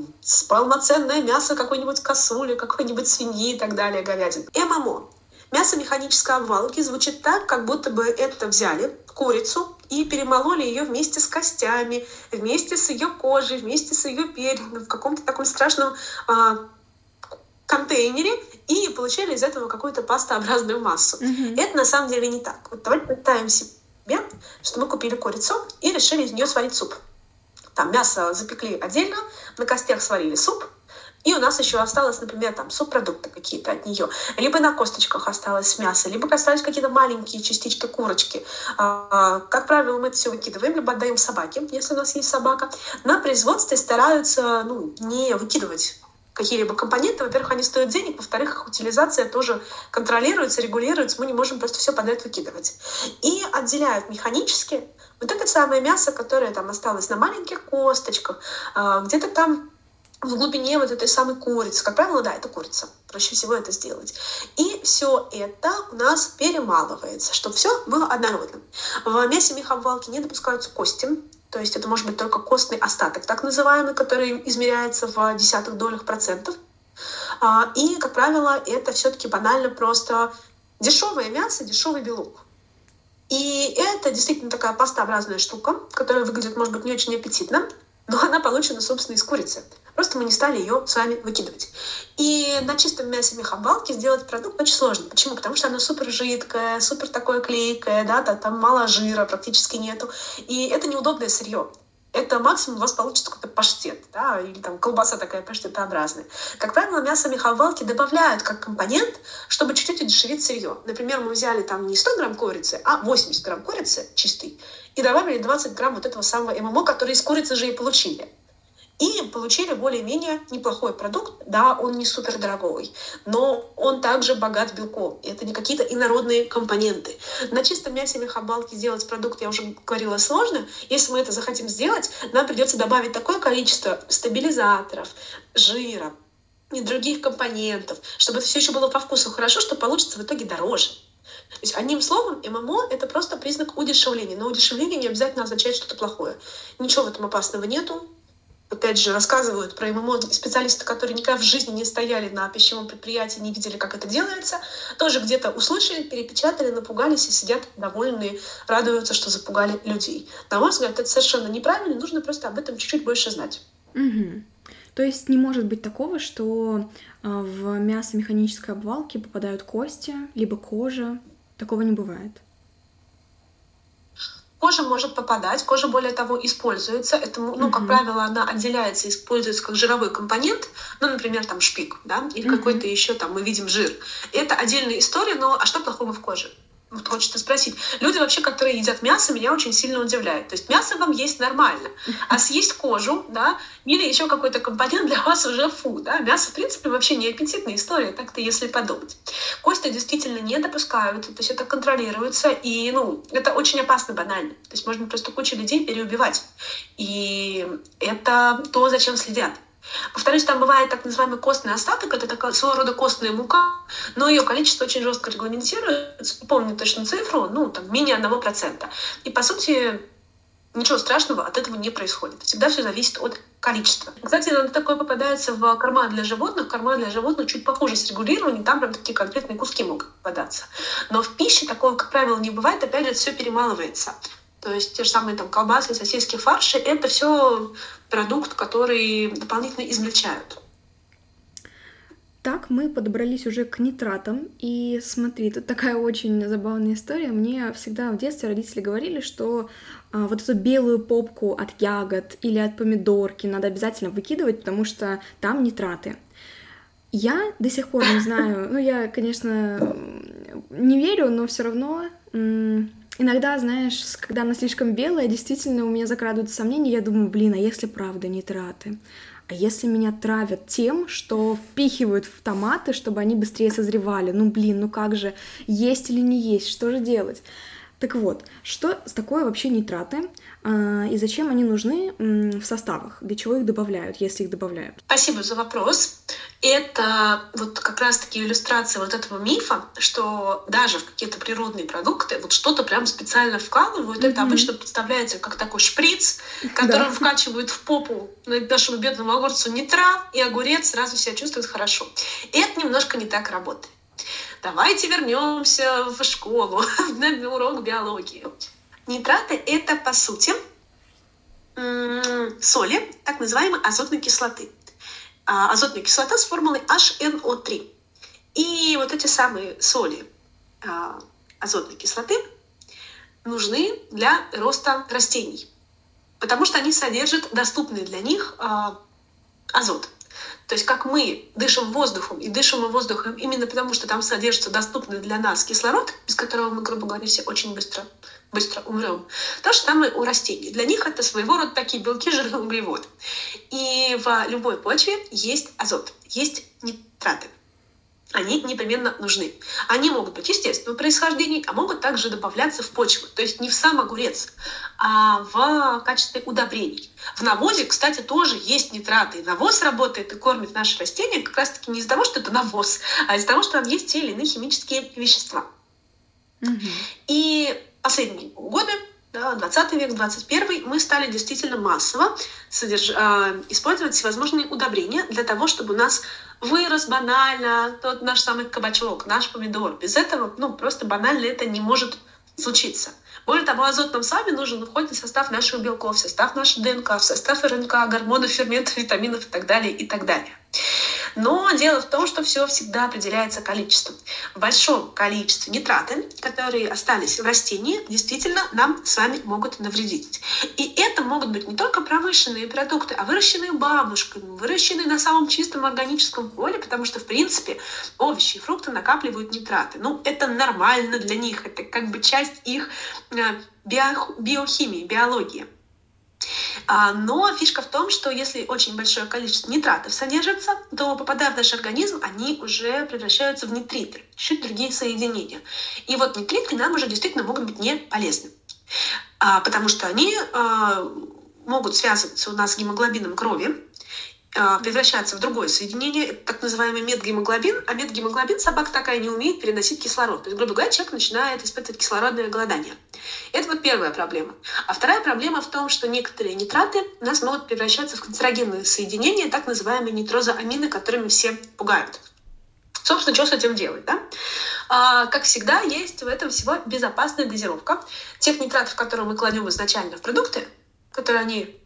полноценное мясо какой-нибудь косули, какой-нибудь свиньи и так далее, говядин. ММО. Мясо механической обвалки звучит так, как будто бы это взяли курицу, и перемололи ее вместе с костями, вместе с ее кожей, вместе с ее перьями в каком-то таком страшном а, контейнере и получили из этого какую-то пастообразную массу. Mm-hmm. Это на самом деле не так. Вот давайте представим себе, что мы купили курицу и решили из нее сварить суп. Там мясо запекли отдельно, на костях сварили суп, и у нас еще осталось, например, там субпродукты какие-то от нее. Либо на косточках осталось мясо, либо остались какие-то маленькие частички курочки. А, как правило, мы это все выкидываем, либо отдаем собаке, если у нас есть собака. На производстве стараются ну, не выкидывать какие-либо компоненты. Во-первых, они стоят денег, во-вторых, их утилизация тоже контролируется, регулируется. Мы не можем просто все подряд выкидывать. И отделяют механически вот это самое мясо, которое там осталось на маленьких косточках, а, где-то там в глубине вот этой самой курицы. Как правило, да, это курица. Проще всего это сделать. И все это у нас перемалывается, чтобы все было однородным. В мясе мехобвалки не допускаются кости, то есть это может быть только костный остаток, так называемый, который измеряется в десятых долях процентов. А, и, как правило, это все-таки банально просто дешевое мясо, дешевый белок. И это действительно такая пастообразная штука, которая выглядит, может быть, не очень аппетитно, но она получена, собственно, из курицы. Просто мы не стали ее с вами выкидывать. И на чистом мясе мехобалки сделать продукт очень сложно. Почему? Потому что она супер жидкая, супер такое клейкое, да, там мало жира практически нету. И это неудобное сырье это максимум у вас получится какой-то паштет, да, или там колбаса такая паштетообразная. Как правило, мясо меховалки добавляют как компонент, чтобы чуть-чуть удешевить сырье. Например, мы взяли там не 100 грамм курицы, а 80 грамм курицы чистой и добавили 20 грамм вот этого самого ММО, который из курицы же и получили. И получили более-менее неплохой продукт. Да, он не супер дорогой, но он также богат белком. Это не какие-то инородные компоненты. На чистом мясе мехобалки сделать продукт, я уже говорила, сложно. Если мы это захотим сделать, нам придется добавить такое количество стабилизаторов, жира, и других компонентов, чтобы это все еще было по вкусу хорошо, что получится в итоге дороже. То есть, одним словом, ММО — это просто признак удешевления. Но удешевление не обязательно означает что-то плохое. Ничего в этом опасного нету опять же, рассказывают про ММО специалисты, которые никогда в жизни не стояли на пищевом предприятии, не видели, как это делается, тоже где-то услышали, перепечатали, напугались и сидят довольные, радуются, что запугали людей. На мой взгляд, это совершенно неправильно, нужно просто об этом чуть-чуть больше знать. Угу. То есть не может быть такого, что а, в мясо механической обвалки попадают кости, либо кожа. Такого не бывает. Кожа может попадать, кожа, более того, используется. Это, ну, mm-hmm. как правило, она отделяется, используется как жировой компонент, ну, например, там шпик, да, или mm-hmm. какой-то еще там мы видим жир. Это отдельная история, но а что плохого в коже? Вот хочется спросить. Люди вообще, которые едят мясо, меня очень сильно удивляют. То есть мясо вам есть нормально, а съесть кожу, да, или еще какой-то компонент для вас уже фу, да. Мясо, в принципе, вообще не аппетитная история, так-то если подумать. Кости действительно не допускают, то есть это контролируется, и, ну, это очень опасно банально. То есть можно просто кучу людей переубивать. И это то, зачем следят. Повторюсь, там бывает так называемый костный остаток, это такая своего рода костная мука, но ее количество очень жестко регламентируется, помню точно цифру, ну, там, менее одного процента. И, по сути, ничего страшного от этого не происходит. Всегда все зависит от количества. Кстати, такое попадается в корма для животных. Корма для животных чуть похуже с регулированием, там прям такие конкретные куски могут попадаться. Но в пище такого, как правило, не бывает, опять же, все перемалывается. То есть те же самые там колбасы, сосиски, фарши — это все продукт, который дополнительно измельчают. Так мы подобрались уже к нитратам. И смотри, тут такая очень забавная история. Мне всегда в детстве родители говорили, что а, вот эту белую попку от ягод или от помидорки надо обязательно выкидывать, потому что там нитраты. Я до сих пор не знаю, ну я, конечно, не верю, но все равно Иногда, знаешь, когда она слишком белая, действительно у меня закрадываются сомнения, я думаю, блин, а если правда нитраты? А если меня травят тем, что впихивают в томаты, чтобы они быстрее созревали? Ну, блин, ну как же, есть или не есть, что же делать? Так вот, что такое вообще нитраты э, и зачем они нужны э, в составах? Для чего их добавляют, если их добавляют? Спасибо за вопрос. Это вот как раз-таки иллюстрация вот этого мифа, что даже в какие-то природные продукты вот что-то прям специально вкладывают. Mm-hmm. Это обычно представляется как такой шприц, (laughs) который да. вкачивают в попу нашему бедному огурцу нитра, и огурец сразу себя чувствует хорошо. И это немножко не так работает. Давайте вернемся в школу, (laughs) на урок биологии. Нитраты — это, по сути, соли, так называемой азотной кислоты. А, азотная кислота с формулой HNO3. И вот эти самые соли а, азотной кислоты нужны для роста растений, потому что они содержат доступный для них а, азот. То есть как мы дышим воздухом и дышим воздухом именно потому, что там содержится доступный для нас кислород, без которого мы, грубо говоря, все очень быстро, быстро умрем. То же самое у растений. Для них это своего рода такие белки, жирные углеводы. И в любой почве есть азот, есть нитраты. Они непременно нужны. Они могут быть естественного происхождения, а могут также добавляться в почву. То есть не в сам огурец, а в качестве удобрений. В навозе, кстати, тоже есть нитраты. И навоз работает и кормит наши растения как раз-таки не из-за того, что это навоз, а из-за того, что там есть те или иные химические вещества. Угу. И последние годы да, 20 век, 21 мы стали действительно массово содерж... э, использовать всевозможные удобрения для того, чтобы у нас вырос банально тот наш самый кабачок, наш помидор. Без этого, ну, просто банально это не может случиться. Более того, азот нам с нужен, входит в состав наших белков, в состав нашей ДНК, в состав РНК, гормонов, ферментов, витаминов и так далее, и так далее. Но дело в том, что все всегда определяется количеством. В большом количестве нитраты, которые остались в растении, действительно нам с вами могут навредить. И это могут быть не только промышленные продукты, а выращенные бабушками, выращенные на самом чистом органическом поле, потому что, в принципе, овощи и фрукты накапливают нитраты. Ну, это нормально для них, это как бы часть их э, биохимии, биологии. А, но фишка в том, что если очень большое количество нитратов содержится, то попадая в наш организм, они уже превращаются в нитриты, чуть другие соединения. И вот нитриты нам уже действительно могут быть не полезны, а, потому что они а, могут связываться у нас с гемоглобином крови, превращаться в другое соединение, так называемый медгемоглобин, а медгемоглобин собака такая не умеет переносить кислород. То есть, грубо говоря, человек начинает испытывать кислородное голодание. Это вот первая проблема. А вторая проблема в том, что некоторые нитраты у нас могут превращаться в канцерогенные соединения, так называемые нитрозоамины, которыми все пугают. Собственно, что с этим делать? Да? А, как всегда, есть в этом всего безопасная дозировка. Тех нитратов, которые мы кладем изначально в продукты, которые они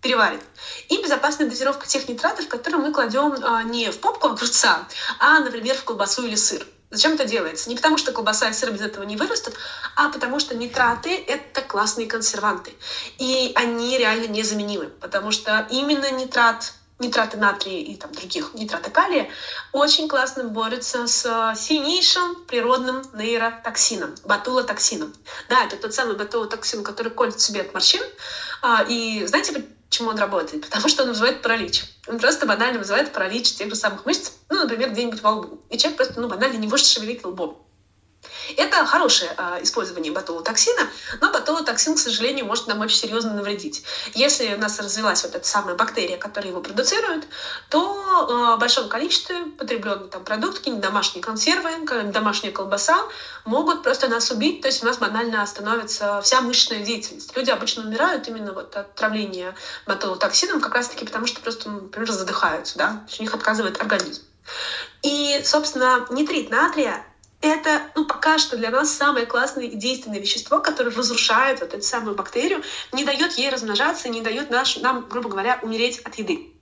переварит. И безопасная дозировка тех нитратов, которые мы кладем а, не в попку огурца, а, например, в колбасу или сыр. Зачем это делается? Не потому, что колбаса и сыр без этого не вырастут, а потому что нитраты — это классные консерванты. И они реально незаменимы, потому что именно нитрат нитраты натрия и там, других нитраты калия очень классно борются с сильнейшим природным нейротоксином, ботулотоксином. Да, это тот самый ботулотоксин, который колет себе от морщин. А, и знаете, Почему он работает? Потому что он вызывает паралич. Он просто банально вызывает паралич тех же самых мышц, ну, например, где-нибудь во лбу. И человек просто, ну, банально не может шевелить лбом. Это хорошее э, использование ботулотоксина, но ботулотоксин, к сожалению, может нам очень серьезно навредить. Если у нас развилась вот эта самая бактерия, которая его продуцирует, то э, в большом количестве потребленный там продукт, какие-нибудь домашние консервы, домашняя колбаса могут просто нас убить, то есть у нас банально остановится вся мышечная деятельность. Люди обычно умирают именно вот от отравления ботулотоксином как раз-таки потому, что просто, например, задыхаются, да, у них отказывает организм. И, собственно, нитрит натрия это ну, пока что для нас самое классное и действенное вещество, которое разрушает вот эту самую бактерию, не дает ей размножаться, не дает наш, нам, грубо говоря, умереть от еды.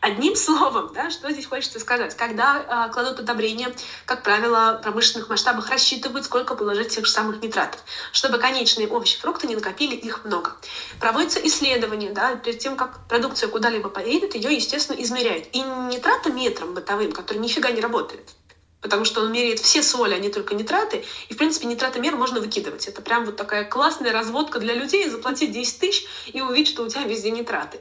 Одним словом, да, что здесь хочется сказать? Когда э, кладут удобрения, как правило, в промышленных масштабах рассчитывают, сколько положить тех же самых нитратов, чтобы конечные овощи, фрукты не накопили их много. Проводятся исследования, да, перед тем, как продукция куда-либо поедет, ее, естественно, измеряют. И нитратометром бытовым, который нифига не работает, потому что он меряет все соли, а не только нитраты. И, в принципе, нитратомер можно выкидывать. Это прям вот такая классная разводка для людей, заплатить 10 тысяч и увидеть, что у тебя везде нитраты.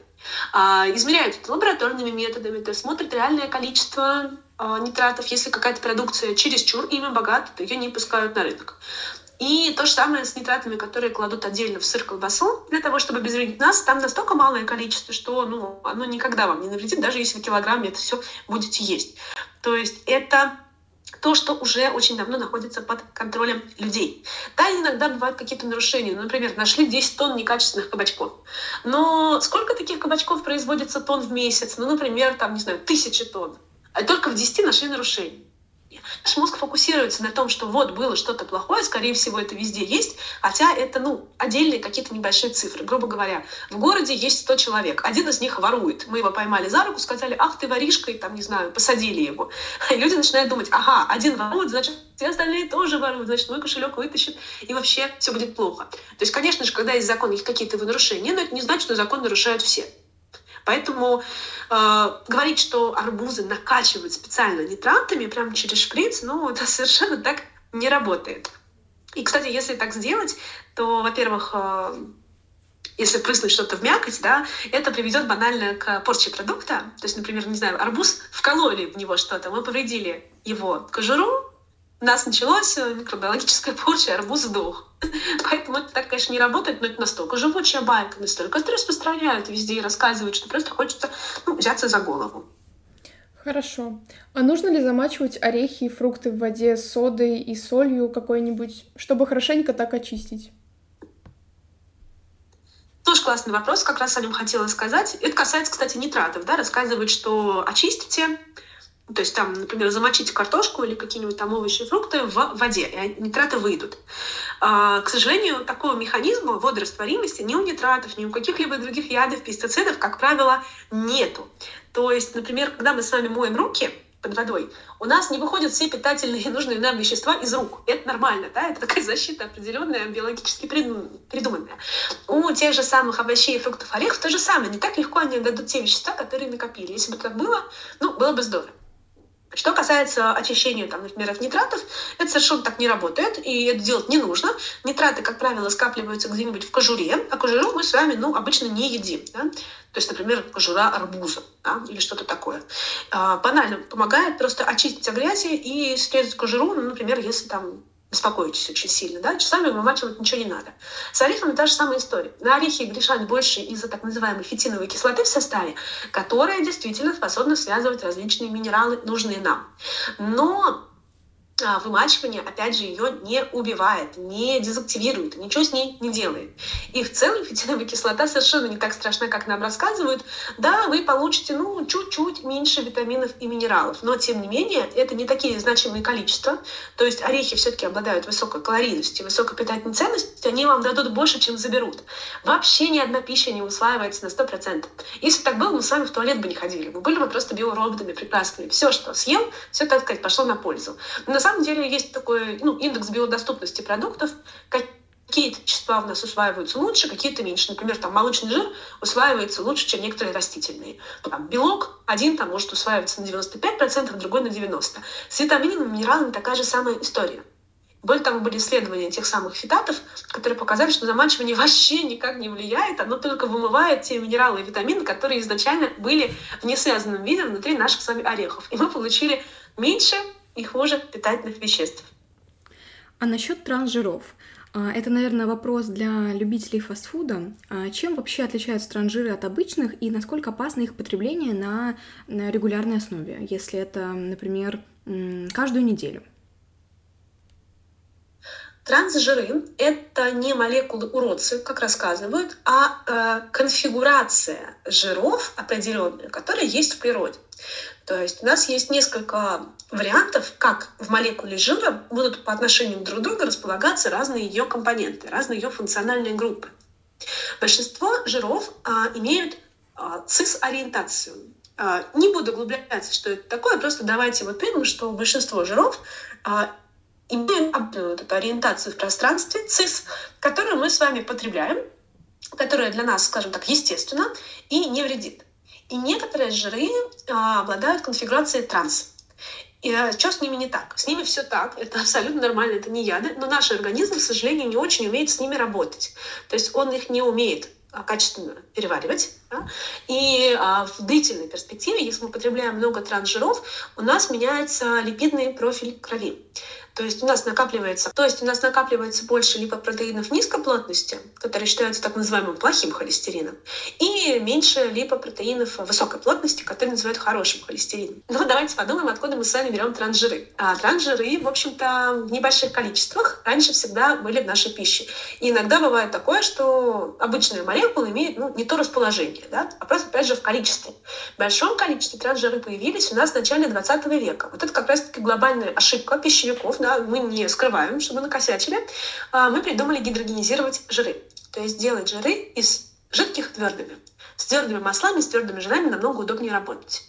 А, измеряют это лабораторными методами, то есть смотрят реальное количество а, нитратов. Если какая-то продукция чересчур ими богата, то ее не пускают на рынок. И то же самое с нитратами, которые кладут отдельно в сыр колбасу, для того, чтобы обезвредить нас, там настолько малое количество, что ну, оно никогда вам не навредит, даже если в килограмме это все будете есть. То есть это то, что уже очень давно находится под контролем людей. Да, иногда бывают какие-то нарушения. Например, нашли 10 тонн некачественных кабачков. Но сколько таких кабачков производится тонн в месяц? Ну, например, там, не знаю, тысячи тонн. А только в 10 нашли нарушения. Наш мозг фокусируется на том, что вот было что-то плохое, скорее всего, это везде есть, хотя это, ну, отдельные какие-то небольшие цифры. Грубо говоря, в городе есть 100 человек, один из них ворует. Мы его поймали за руку, сказали, ах, ты воришка, и там, не знаю, посадили его. (laughs) И люди начинают думать, ага, один ворует, значит, все остальные тоже воруют, значит, мой кошелек вытащит, и вообще все будет плохо. То есть, конечно же, когда есть закон, есть какие-то нарушения, но это не значит, что закон нарушают все. Поэтому э, говорить, что арбузы накачивают специально нитратами прямо через шприц, ну, (laughs) это совершенно так не работает. И, кстати, если так сделать, то, во-первых, э, если прыснуть что-то в мякоть, да, это приведет банально к порче продукта. То есть, например, не знаю, арбуз вкололи в него что-то, мы повредили его кожуру, у нас началось э, микробиологическая порча, арбуз сдох. (laughs) Поэтому это так, конечно, не работает, но это настолько живучая байка, настолько это распространяют везде и рассказывают, что просто хочется ну, взяться за голову. Хорошо. А нужно ли замачивать орехи и фрукты в воде с содой и солью какой-нибудь, чтобы хорошенько так очистить? Тоже классный вопрос, как раз о нем хотела сказать. Это касается, кстати, нитратов. Да? Рассказывают, что очистите, то есть там, например, замочите картошку или какие-нибудь там овощи и фрукты в воде, и нитраты выйдут. А, к сожалению, такого механизма водорастворимости ни у нитратов, ни у каких-либо других ядов, пестицидов, как правило, нету. То есть, например, когда мы с вами моем руки, под водой, у нас не выходят все питательные (laughs) нужные нам вещества из рук. Это нормально, да, это такая защита определенная, биологически придуманная. У тех же самых овощей, фруктов, орехов то же самое. Не так легко они дадут те вещества, которые накопили. Если бы так было, ну, было бы здорово. Что касается очищения, там, например, от нитратов, это совершенно так не работает, и это делать не нужно. Нитраты, как правило, скапливаются где-нибудь в кожуре, а кожуру мы с вами ну, обычно не едим. Да? То есть, например, кожура арбуза да? или что-то такое. А, банально помогает просто очистить от грязи и срезать кожуру, ну, например, если там беспокоитесь очень сильно, да, часами вымачивать ничего не надо. С орехами та же самая история. На орехи грешат больше из-за так называемой фитиновой кислоты в составе, которая действительно способна связывать различные минералы, нужные нам. Но вымачивание, опять же, ее не убивает, не дезактивирует, ничего с ней не делает. И в целом фитиновая кислота совершенно не так страшна, как нам рассказывают. Да, вы получите, ну, чуть-чуть меньше витаминов и минералов, но, тем не менее, это не такие значимые количества. То есть орехи все-таки обладают высокой калорийностью, высокой питательной ценностью, они вам дадут больше, чем заберут. Вообще ни одна пища не усваивается на 100%. Если так было, мы с вами в туалет бы не ходили. Мы были бы просто биороботами прекрасными. Все, что съел, все, так сказать, пошло на пользу. Но самом деле есть такой ну, индекс биодоступности продуктов, какие-то вещества у нас усваиваются лучше, какие-то меньше. Например, там молочный жир усваивается лучше, чем некоторые растительные. Там, белок один там может усваиваться на 95%, другой на 90%. С витаминами, минералами такая же самая история. Более того, были исследования тех самых фитатов, которые показали, что замачивание вообще никак не влияет, оно только вымывает те минералы и витамины, которые изначально были в несвязанном виде внутри наших с вами орехов. И мы получили меньше и хуже питательных веществ. А насчет трансжиров? А, это, наверное, вопрос для любителей фастфуда. А чем вообще отличаются транжиры от обычных и насколько опасно их потребление на, на регулярной основе, если это, например, каждую неделю? Трансжиры — это не молекулы уродцы, как рассказывают, а э, конфигурация жиров определенная, которая есть в природе. То есть у нас есть несколько вариантов, как в молекуле жира будут по отношению друг к другу располагаться разные ее компоненты, разные ее функциональные группы. Большинство жиров а, имеют а, цис-ориентацию. А, не буду углубляться, что это такое, просто давайте вот примем, что большинство жиров а, имеют вот эту ориентацию в пространстве, цис, которую мы с вами потребляем, которая для нас, скажем так, естественна и не вредит. И некоторые жиры а, обладают конфигурацией транс. И а, что с ними не так? С ними все так, это абсолютно нормально, это не яды, но наш организм, к сожалению, не очень умеет с ними работать. То есть он их не умеет а, качественно переваривать. Да? И а, в длительной перспективе, если мы потребляем много трансжиров, у нас меняется липидный профиль крови. То есть у нас накапливается, то есть у нас накапливается больше липопротеинов низкой плотности, которые считаются так называемым плохим холестерином, и меньше липопротеинов высокой плотности, которые называют хорошим холестерином. Но давайте подумаем, откуда мы с вами берем трансжиры. А трансжиры, в общем-то, в небольших количествах раньше всегда были в нашей пище. И иногда бывает такое, что обычная молекула имеет ну, не то расположение, да, а просто, опять же, в количестве. В большом количестве трансжиры появились у нас в начале 20 века. Вот это как раз-таки глобальная ошибка пищевиков, да, мы не скрываем, чтобы накосячили, а, мы придумали гидрогенизировать жиры. То есть делать жиры из жидких твердыми. С твердыми маслами, с твердыми жирами намного удобнее работать.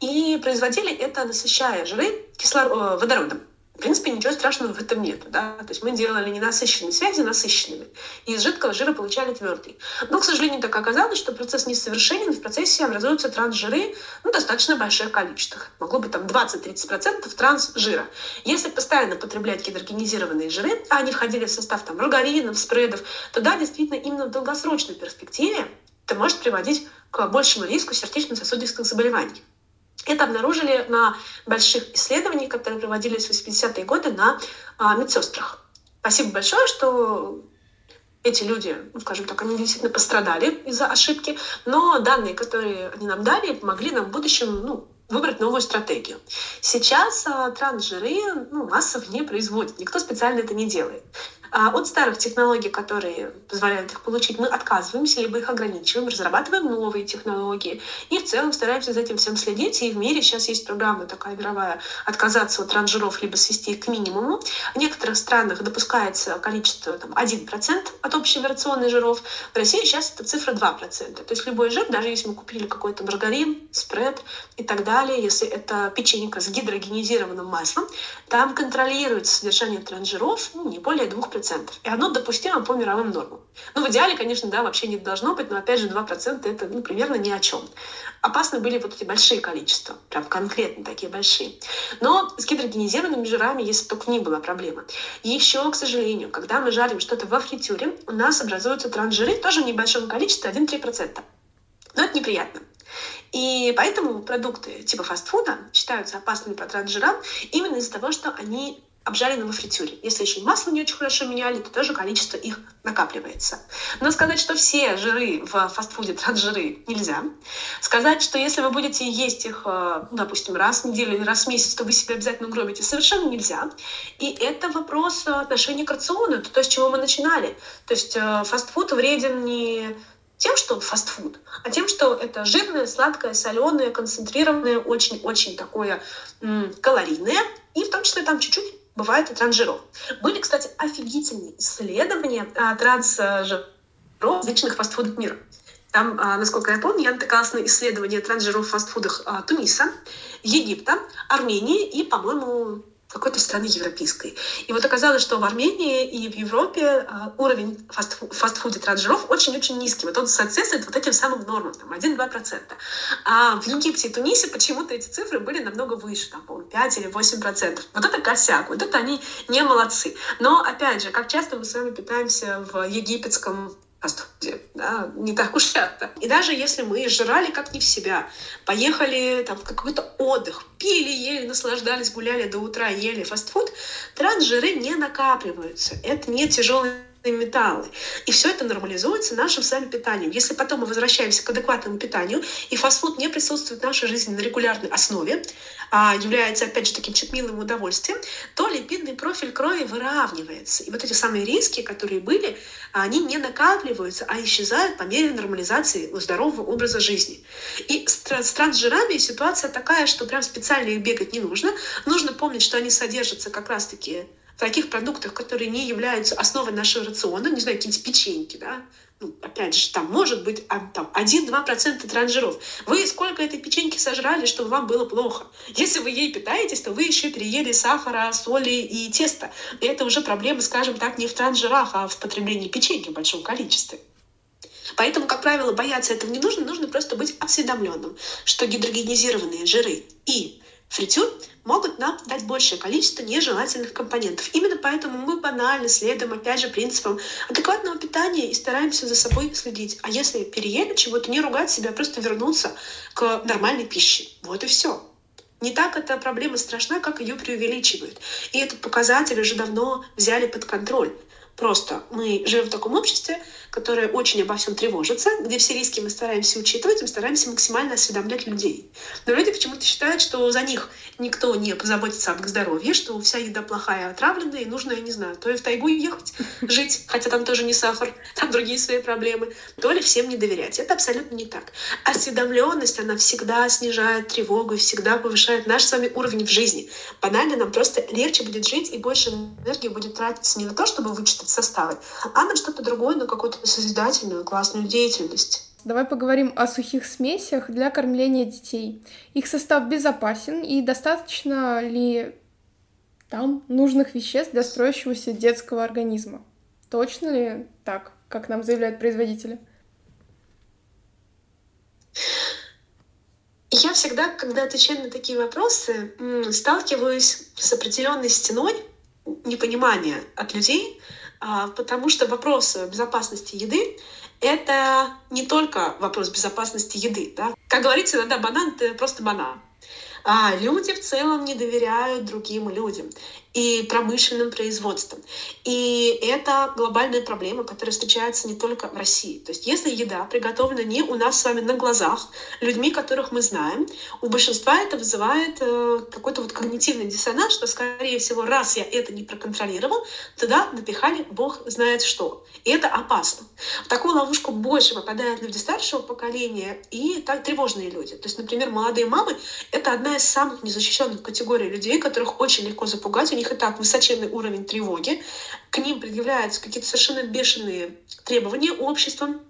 И производили это, насыщая жиры кислор... водородом. В принципе, ничего страшного в этом нет. Да? То есть мы делали ненасыщенные связи насыщенными, и из жидкого жира получали твердый. Но, к сожалению, так оказалось, что процесс несовершенен, в процессе образуются трансжиры ну, достаточно больших количествах. Могло быть там 20-30% трансжира. Если постоянно потреблять гидрогенизированные жиры, а они входили в состав там, маргаринов, спредов, то да, действительно, именно в долгосрочной перспективе это может приводить к большему риску сердечно-сосудистых заболеваний. Это обнаружили на больших исследованиях, которые проводились в 80-е годы на а, медсестрах. Спасибо большое, что эти люди, ну, скажем так, они действительно пострадали из-за ошибки, но данные, которые они нам дали, помогли нам в будущем ну, выбрать новую стратегию. Сейчас а, трансжиры ну, массово не производят, никто специально это не делает. А от старых технологий, которые позволяют их получить, мы отказываемся, либо их ограничиваем, разрабатываем новые технологии. И в целом стараемся за этим всем следить. И в мире сейчас есть программа такая мировая «Отказаться от транжиров, либо свести их к минимуму». В некоторых странах допускается количество там, 1% от общей операционной жиров. В России сейчас эта цифра 2%. То есть любой жир, даже если мы купили какой-то маргарин, спред и так далее, если это печенька с гидрогенизированным маслом, там контролируется содержание транжиров ну, не более 2%. 2%. И оно допустимо по мировым нормам. Ну, в идеале, конечно, да, вообще не должно быть, но опять же 2% это ну, примерно ни о чем. Опасны были вот эти большие количества, прям конкретно такие большие. Но с гидрогенизированными жирами, если только не была проблема. Еще, к сожалению, когда мы жарим что-то во фритюре, у нас образуются трансжиры тоже в небольшом количестве, 1-3%. Но это неприятно. И поэтому продукты типа фастфуда считаются опасными по трансжирам именно из-за того, что они обжарены во фритюре. Если еще и масло не очень хорошо меняли, то тоже количество их накапливается. Но сказать, что все жиры в фастфуде трансжиры нельзя. Сказать, что если вы будете есть их, э, ну, допустим, раз в неделю или раз в месяц, то вы себя обязательно угробите, совершенно нельзя. И это вопрос отношения к рациону, то, с чего мы начинали. То есть э, фастфуд вреден не тем, что он фастфуд, а тем, что это жирное, сладкое, соленое, концентрированное, очень-очень такое м- калорийное, и в том числе там чуть-чуть бывает и трансжиров. Были, кстати, офигительные исследования а, трансжиров различных фастфудов мира. Там, а, насколько я помню, я натыкалась на исследования трансжиров в фастфудах а, Туниса, Египта, Армении и, по-моему, какой-то страны европейской. И вот оказалось, что в Армении и в Европе э, уровень фастфу- фастфуда транжиров очень-очень низкий. Вот он соответствует вот этим самым нормам, там 1-2%. А в Египте и Тунисе почему-то эти цифры были намного выше, там, по 5 или 8%. Вот это косяк, вот это они не молодцы. Но, опять же, как часто мы с вами питаемся в египетском фастфуде, да, не так уж часто. И даже если мы жрали как не в себя, поехали там в какой-то отдых, пили, ели, наслаждались, гуляли до утра, ели фастфуд, трансжиры не накапливаются. Это не тяжелые металлы. И все это нормализуется нашим с вами питанием. Если потом мы возвращаемся к адекватному питанию, и фастфуд не присутствует в нашей жизни на регулярной основе, а является, опять же, таким милым удовольствием, то липидный профиль крови выравнивается. И вот эти самые риски, которые были, они не накапливаются, а исчезают по мере нормализации здорового образа жизни. И с трансжирами ситуация такая, что прям специально их бегать не нужно. Нужно помнить, что они содержатся как раз-таки таких продуктах, которые не являются основой нашего рациона, не знаю, какие-нибудь печеньки, да, ну, опять же, там может быть а, там, 1-2% транжиров. Вы сколько этой печеньки сожрали, чтобы вам было плохо? Если вы ей питаетесь, то вы еще переели сахара, соли и теста. И это уже проблемы, скажем так, не в транжирах, а в потреблении печеньки в большом количестве. Поэтому, как правило, бояться этого не нужно, нужно просто быть осведомленным, что гидрогенизированные жиры и фритюр могут нам дать большее количество нежелательных компонентов. Именно поэтому мы банально следуем, опять же, принципам адекватного питания и стараемся за собой следить. А если переели чего-то, не ругать себя, а просто вернуться к нормальной пище. Вот и все. Не так эта проблема страшна, как ее преувеличивают. И этот показатель уже давно взяли под контроль. Просто мы живем в таком обществе, которое очень обо всем тревожится, где все риски мы стараемся учитывать, мы стараемся максимально осведомлять людей. Но люди почему-то считают, что за них никто не позаботится об их здоровье, что вся еда плохая, отравленная, и нужно, я не знаю, то и в тайгу ехать, (laughs) жить, хотя там тоже не сахар, (laughs) там другие свои проблемы, то ли всем не доверять. Это абсолютно не так. Осведомленность, она всегда снижает тревогу и всегда повышает наш с вами уровень в жизни. Банально нам просто легче будет жить и больше энергии будет тратиться не на то, чтобы вычитать составы, а на что-то другое, на какую-то созидательную, классную деятельность. Давай поговорим о сухих смесях для кормления детей. Их состав безопасен и достаточно ли Там нужных веществ для строящегося детского организма. Точно ли так, как нам заявляют производители? Я всегда, когда отвечаю на такие вопросы, сталкиваюсь с определенной стеной непонимания от людей, потому что вопрос безопасности еды — это не только вопрос безопасности еды. Да? Как говорится, иногда банан — это просто банан. А люди в целом не доверяют другим людям и промышленным производством. И это глобальная проблема, которая встречается не только в России. То есть если еда приготовлена не у нас с вами на глазах, людьми, которых мы знаем, у большинства это вызывает э, какой-то вот когнитивный диссонанс, что, скорее всего, раз я это не проконтролировал, тогда напихали бог знает что. И это опасно. В такую ловушку больше попадают люди старшего поколения и так, тревожные люди. То есть, например, молодые мамы — это одна из самых незащищенных категорий людей, которых очень легко запугать. У них них и так высоченный уровень тревоги, к ним предъявляются какие-то совершенно бешеные требования обществом,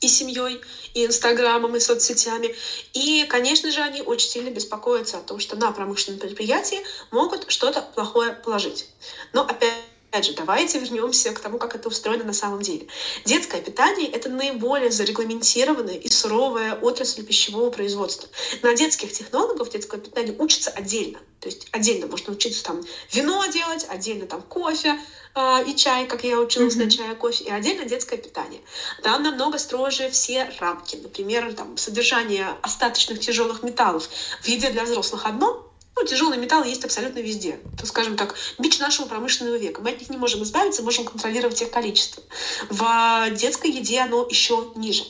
и семьей, и Инстаграмом, и соцсетями. И, конечно же, они очень сильно беспокоятся о том, что на промышленном предприятии могут что-то плохое положить. Но опять Опять же, давайте вернемся к тому, как это устроено на самом деле. Детское питание — это наиболее зарегламентированная и суровая отрасль пищевого производства. На детских технологов детское питание учится отдельно. То есть отдельно можно учиться там вино делать, отдельно там кофе, э, и чай, как я училась mm-hmm. на чае, кофе, и отдельно детское питание. Там намного строже все рамки. Например, там, содержание остаточных тяжелых металлов в еде для взрослых одно, ну, тяжелый металл есть абсолютно везде. То, скажем так, бич нашего промышленного века. Мы от них не можем избавиться, можем контролировать их количество. В детской еде оно еще ниже.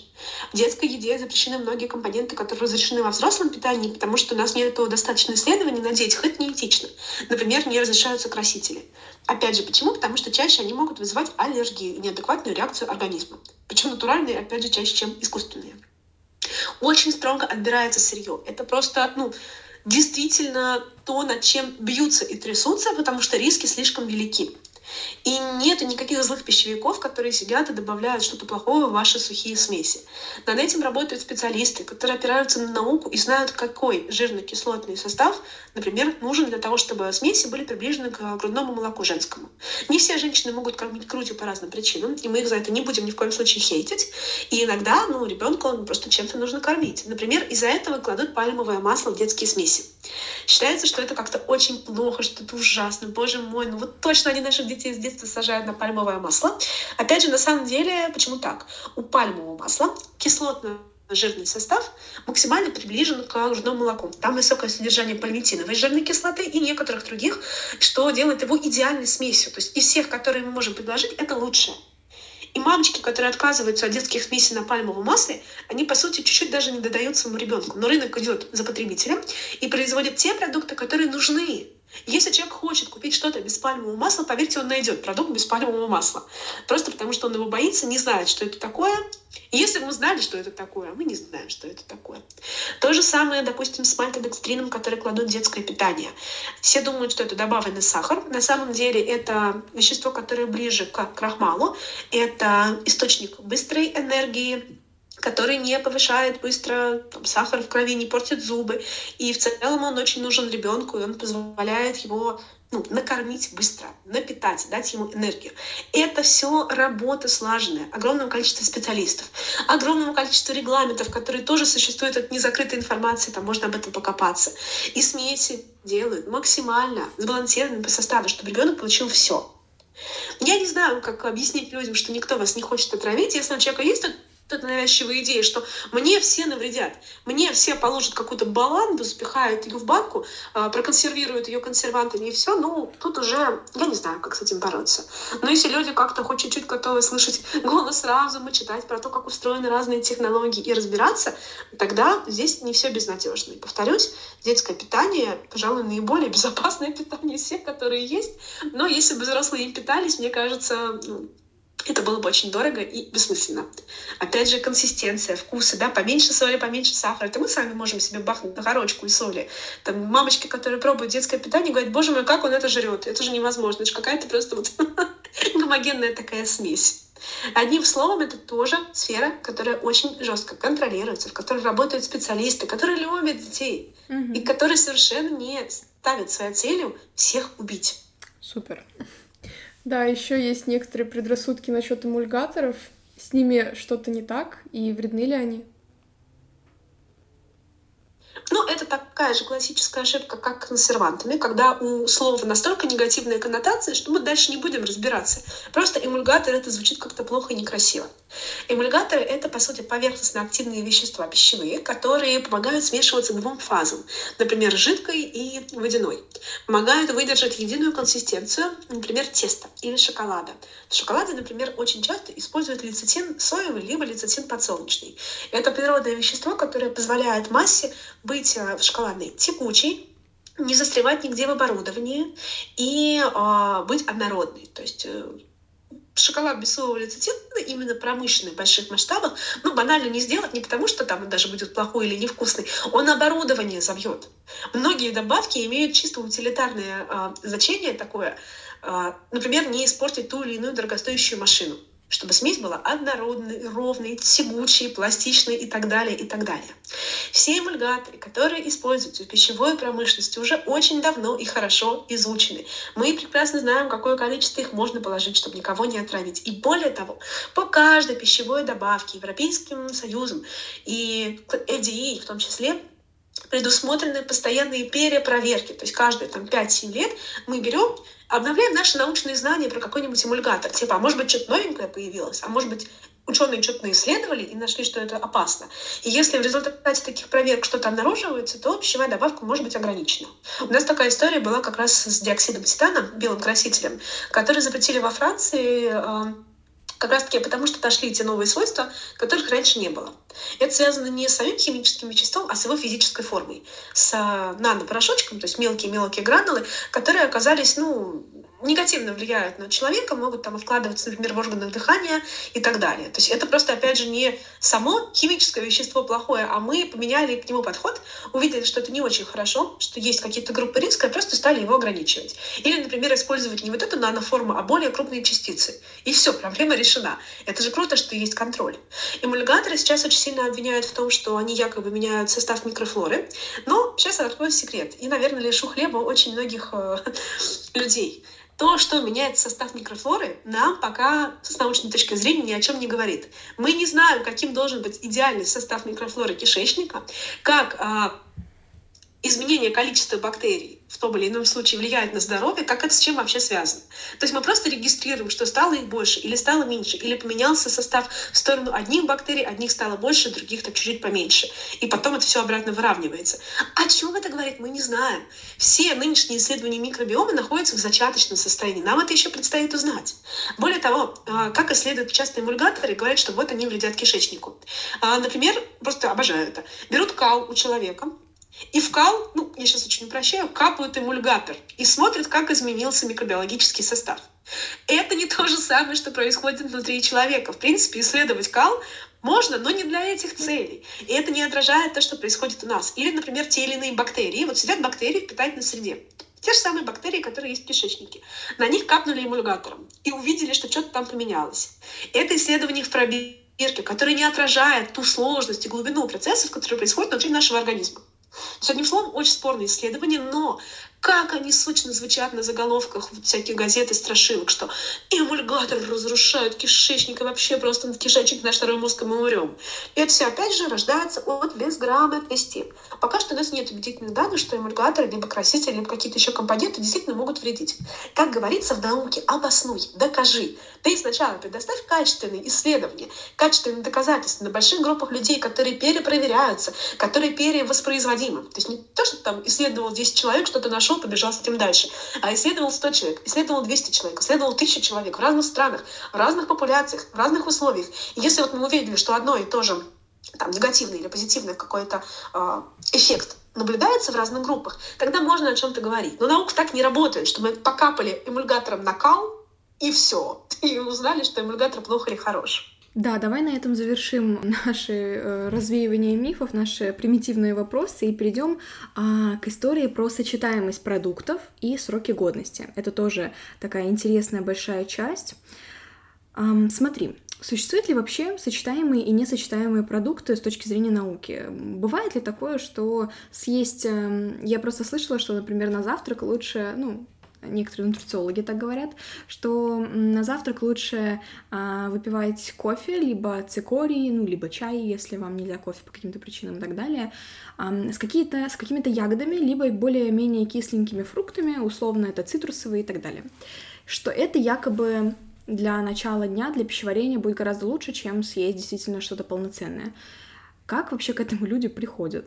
В детской еде запрещены многие компоненты, которые разрешены во взрослом питании, потому что у нас нет достаточно исследований на детях. Это неэтично. Например, не разрешаются красители. Опять же, почему? Потому что чаще они могут вызывать аллергию и неадекватную реакцию организма. Причем натуральные, опять же, чаще, чем искусственные. Очень строго отбирается сырье. Это просто, ну, действительно то, над чем бьются и трясутся, потому что риски слишком велики. И нет никаких злых пищевиков, которые сидят и добавляют что-то плохое в ваши сухие смеси. Над этим работают специалисты, которые опираются на науку и знают, какой жирно-кислотный состав, например, нужен для того, чтобы смеси были приближены к грудному молоку женскому. Не все женщины могут кормить грудью по разным причинам, и мы их за это не будем ни в коем случае хейтить. И иногда, ну, ребенка он просто чем-то нужно кормить. Например, из-за этого кладут пальмовое масло в детские смеси. Считается, что это как-то очень плохо, что это ужасно. Боже мой, ну вот точно они наших детей с детства сажают на пальмовое масло. Опять же, на самом деле, почему так? У пальмового масла кислотный жирный состав максимально приближен к грудному молоку. Там высокое содержание пальмитиновой жирной кислоты и некоторых других, что делает его идеальной смесью. То есть из всех, которые мы можем предложить, это лучшее. И мамочки, которые отказываются от детских смесей на пальмовом масле, они, по сути, чуть-чуть даже не додают своему ребенку. Но рынок идет за потребителем и производит те продукты, которые нужны если человек хочет купить что-то без пальмового масла, поверьте, он найдет продукт без пальмового масла. Просто потому, что он его боится, не знает, что это такое. И если бы мы знали, что это такое, а мы не знаем, что это такое. То же самое, допустим, с мальтодекстрином, который кладут в детское питание. Все думают, что это добавленный сахар. На самом деле это вещество, которое ближе к крахмалу. Это источник быстрой энергии, который не повышает быстро там, сахар в крови, не портит зубы. И в целом он очень нужен ребенку, и он позволяет его ну, накормить быстро, напитать, дать ему энергию. Это все работа слаженная, огромное количество специалистов, огромное количество регламентов, которые тоже существуют от незакрытой информации, там можно об этом покопаться. И смеси делают максимально сбалансированными по составу, чтобы ребенок получил все. Я не знаю, как объяснить людям, что никто вас не хочет отравить. Если у человека есть эта навязчивая идея, что мне все навредят, мне все положат какую-то баланду, запихают ее в банку, а, проконсервируют ее консервантами и все, ну, тут уже, я не знаю, как с этим бороться. Но если люди как-то хоть чуть-чуть готовы слышать (laughs) голос разума, читать про то, как устроены разные технологии и разбираться, тогда здесь не все безнадежно. И повторюсь, детское питание, пожалуй, наиболее (laughs) безопасное питание из всех, которые есть. Но если бы взрослые им питались, мне кажется, ну, это было бы очень дорого и бессмысленно. Опять же, консистенция, вкусы, да, поменьше соли, поменьше сахара. Это мы сами можем себе бахнуть на горочку и соли. Там мамочки, которые пробуют детское питание, говорят, боже мой, как он это жрет? Это же невозможно. Это же какая-то просто вот (laughs) гомогенная такая смесь. Одним словом, это тоже сфера, которая очень жестко контролируется, в которой работают специалисты, которые любят детей mm-hmm. и которые совершенно не ставят своей целью всех убить. Супер. Да, еще есть некоторые предрассудки насчет эмульгаторов. С ними что-то не так, и вредны ли они? Ну, это такая же классическая ошибка, как консервантами, когда у слова настолько негативная коннотация, что мы дальше не будем разбираться. Просто эмульгатор это звучит как-то плохо и некрасиво. Эмульгаторы это, по сути, поверхностно-активные вещества пищевые, которые помогают смешиваться двум фазам, например, жидкой и водяной. Помогают выдержать единую консистенцию, например, теста или шоколада. В шоколаде, например, очень часто используют лецитин соевый либо лецитин подсолнечный. Это природное вещество, которое позволяет массе быть э, в шоколадной текучей, не застревать нигде в оборудовании и э, быть однородной. То есть э, шоколад без соевого лецитина именно промышленный в больших масштабах, ну, банально не сделать, не потому что там он даже будет плохой или невкусный, он оборудование забьет. Многие добавки имеют чисто утилитарное э, значение такое, э, например, не испортить ту или иную дорогостоящую машину чтобы смесь была однородной, ровной, тягучей, пластичной и так далее, и так далее. Все эмульгаторы, которые используются в пищевой промышленности, уже очень давно и хорошо изучены. Мы прекрасно знаем, какое количество их можно положить, чтобы никого не отравить. И более того, по каждой пищевой добавке Европейским Союзом и FDA в том числе предусмотрены постоянные перепроверки. То есть каждые там, 5-7 лет мы берем обновляем наши научные знания про какой-нибудь эмульгатор. Типа, а может быть, что-то новенькое появилось, а может быть, ученые что-то исследовали и нашли, что это опасно. И если в результате таких проверок что-то обнаруживается, то пищевая добавка может быть ограничена. У нас такая история была как раз с диоксидом титана, белым красителем, который запретили во Франции как раз-таки потому, что дошли эти новые свойства, которых раньше не было. Это связано не с самим химическим веществом, а с его физической формой, с нанопорошочком, то есть мелкие-мелкие гранулы, которые оказались, ну, негативно влияют на человека, могут там вкладываться, например, в органах дыхания и так далее. То есть это просто, опять же, не само химическое вещество плохое, а мы поменяли к нему подход, увидели, что это не очень хорошо, что есть какие-то группы риска, и просто стали его ограничивать. Или, например, использовать не вот эту наноформу, а более крупные частицы. И все, проблема решена. Это же круто, что есть контроль. Эмульгаторы сейчас очень сильно обвиняют в том, что они якобы меняют состав микрофлоры, но сейчас открою секрет. И, наверное, лишу хлеба очень многих э, (laughs) людей. То, что меняет состав микрофлоры, нам пока с научной точки зрения ни о чем не говорит. Мы не знаем, каким должен быть идеальный состав микрофлоры кишечника, как а, изменение количества бактерий в том или ином случае влияет на здоровье, как это с чем вообще связано. То есть мы просто регистрируем, что стало их больше или стало меньше, или поменялся состав в сторону одних бактерий, одних стало больше, других так чуть-чуть поменьше. И потом это все обратно выравнивается. О чем это говорит, мы не знаем. Все нынешние исследования микробиома находятся в зачаточном состоянии. Нам это еще предстоит узнать. Более того, а, как исследуют частные эмульгаторы, говорят, что вот они вредят кишечнику. А, например, просто обожаю это. Берут кал у человека, и в кал, ну, я сейчас очень упрощаю, капают эмульгатор и смотрят, как изменился микробиологический состав. Это не то же самое, что происходит внутри человека. В принципе, исследовать кал можно, но не для этих целей. И это не отражает то, что происходит у нас. Или, например, те или иные бактерии. Вот сидят бактерии в питательной среде. Те же самые бактерии, которые есть в кишечнике. На них капнули эмульгатором и увидели, что что-то там поменялось. Это исследование в пробирке, которое не отражает ту сложность и глубину процессов, которые происходят внутри нашего организма. То есть, одним словом, очень спорное исследование, но как они сочно звучат на заголовках всяких газет и страшилок, что эмульгаторы разрушают кишечник, и вообще просто кишечник наш второй мозг, и мы умрем. И это все, опять же, рождается от безграмотности. Пока что у нас нет убедительных данных, что эмульгаторы, либо красители, либо какие-то еще компоненты действительно могут вредить. Как говорится в науке, обоснуй, докажи. Ты сначала предоставь качественные исследования, качественные доказательства на больших группах людей, которые перепроверяются, которые перевоспроизводимы. То есть не то, что там исследовал 10 человек, что-то нашел, пошел, побежал с этим дальше. А исследовал 100 человек, исследовал 200 человек, исследовал 1000 человек в разных странах, в разных популяциях, в разных условиях. И если вот мы увидели, что одно и то же там, негативный или позитивный какой-то э, эффект наблюдается в разных группах, тогда можно о чем-то говорить. Но наука так не работает, что мы покапали эмульгатором на кал, и все. (laughs) И узнали, что эмульгатор плохо или хорош. Да, давай на этом завершим (laughs) наше э, развеивание мифов, наши примитивные вопросы и перейдем а, к истории про сочетаемость продуктов и сроки годности. Это тоже такая интересная большая часть. А, смотри, Существуют ли вообще сочетаемые и несочетаемые продукты с точки зрения науки? Бывает ли такое, что съесть... Эм, я просто слышала, что, например, на завтрак лучше, ну, некоторые нутрициологи так говорят, что на завтрак лучше а, выпивать кофе, либо цикорий, ну, либо чай, если вам нельзя кофе по каким-то причинам и так далее, а, с, какие-то, с какими-то ягодами, либо более-менее кисленькими фруктами, условно это цитрусовые и так далее. Что это якобы для начала дня, для пищеварения будет гораздо лучше, чем съесть действительно что-то полноценное. Как вообще к этому люди приходят?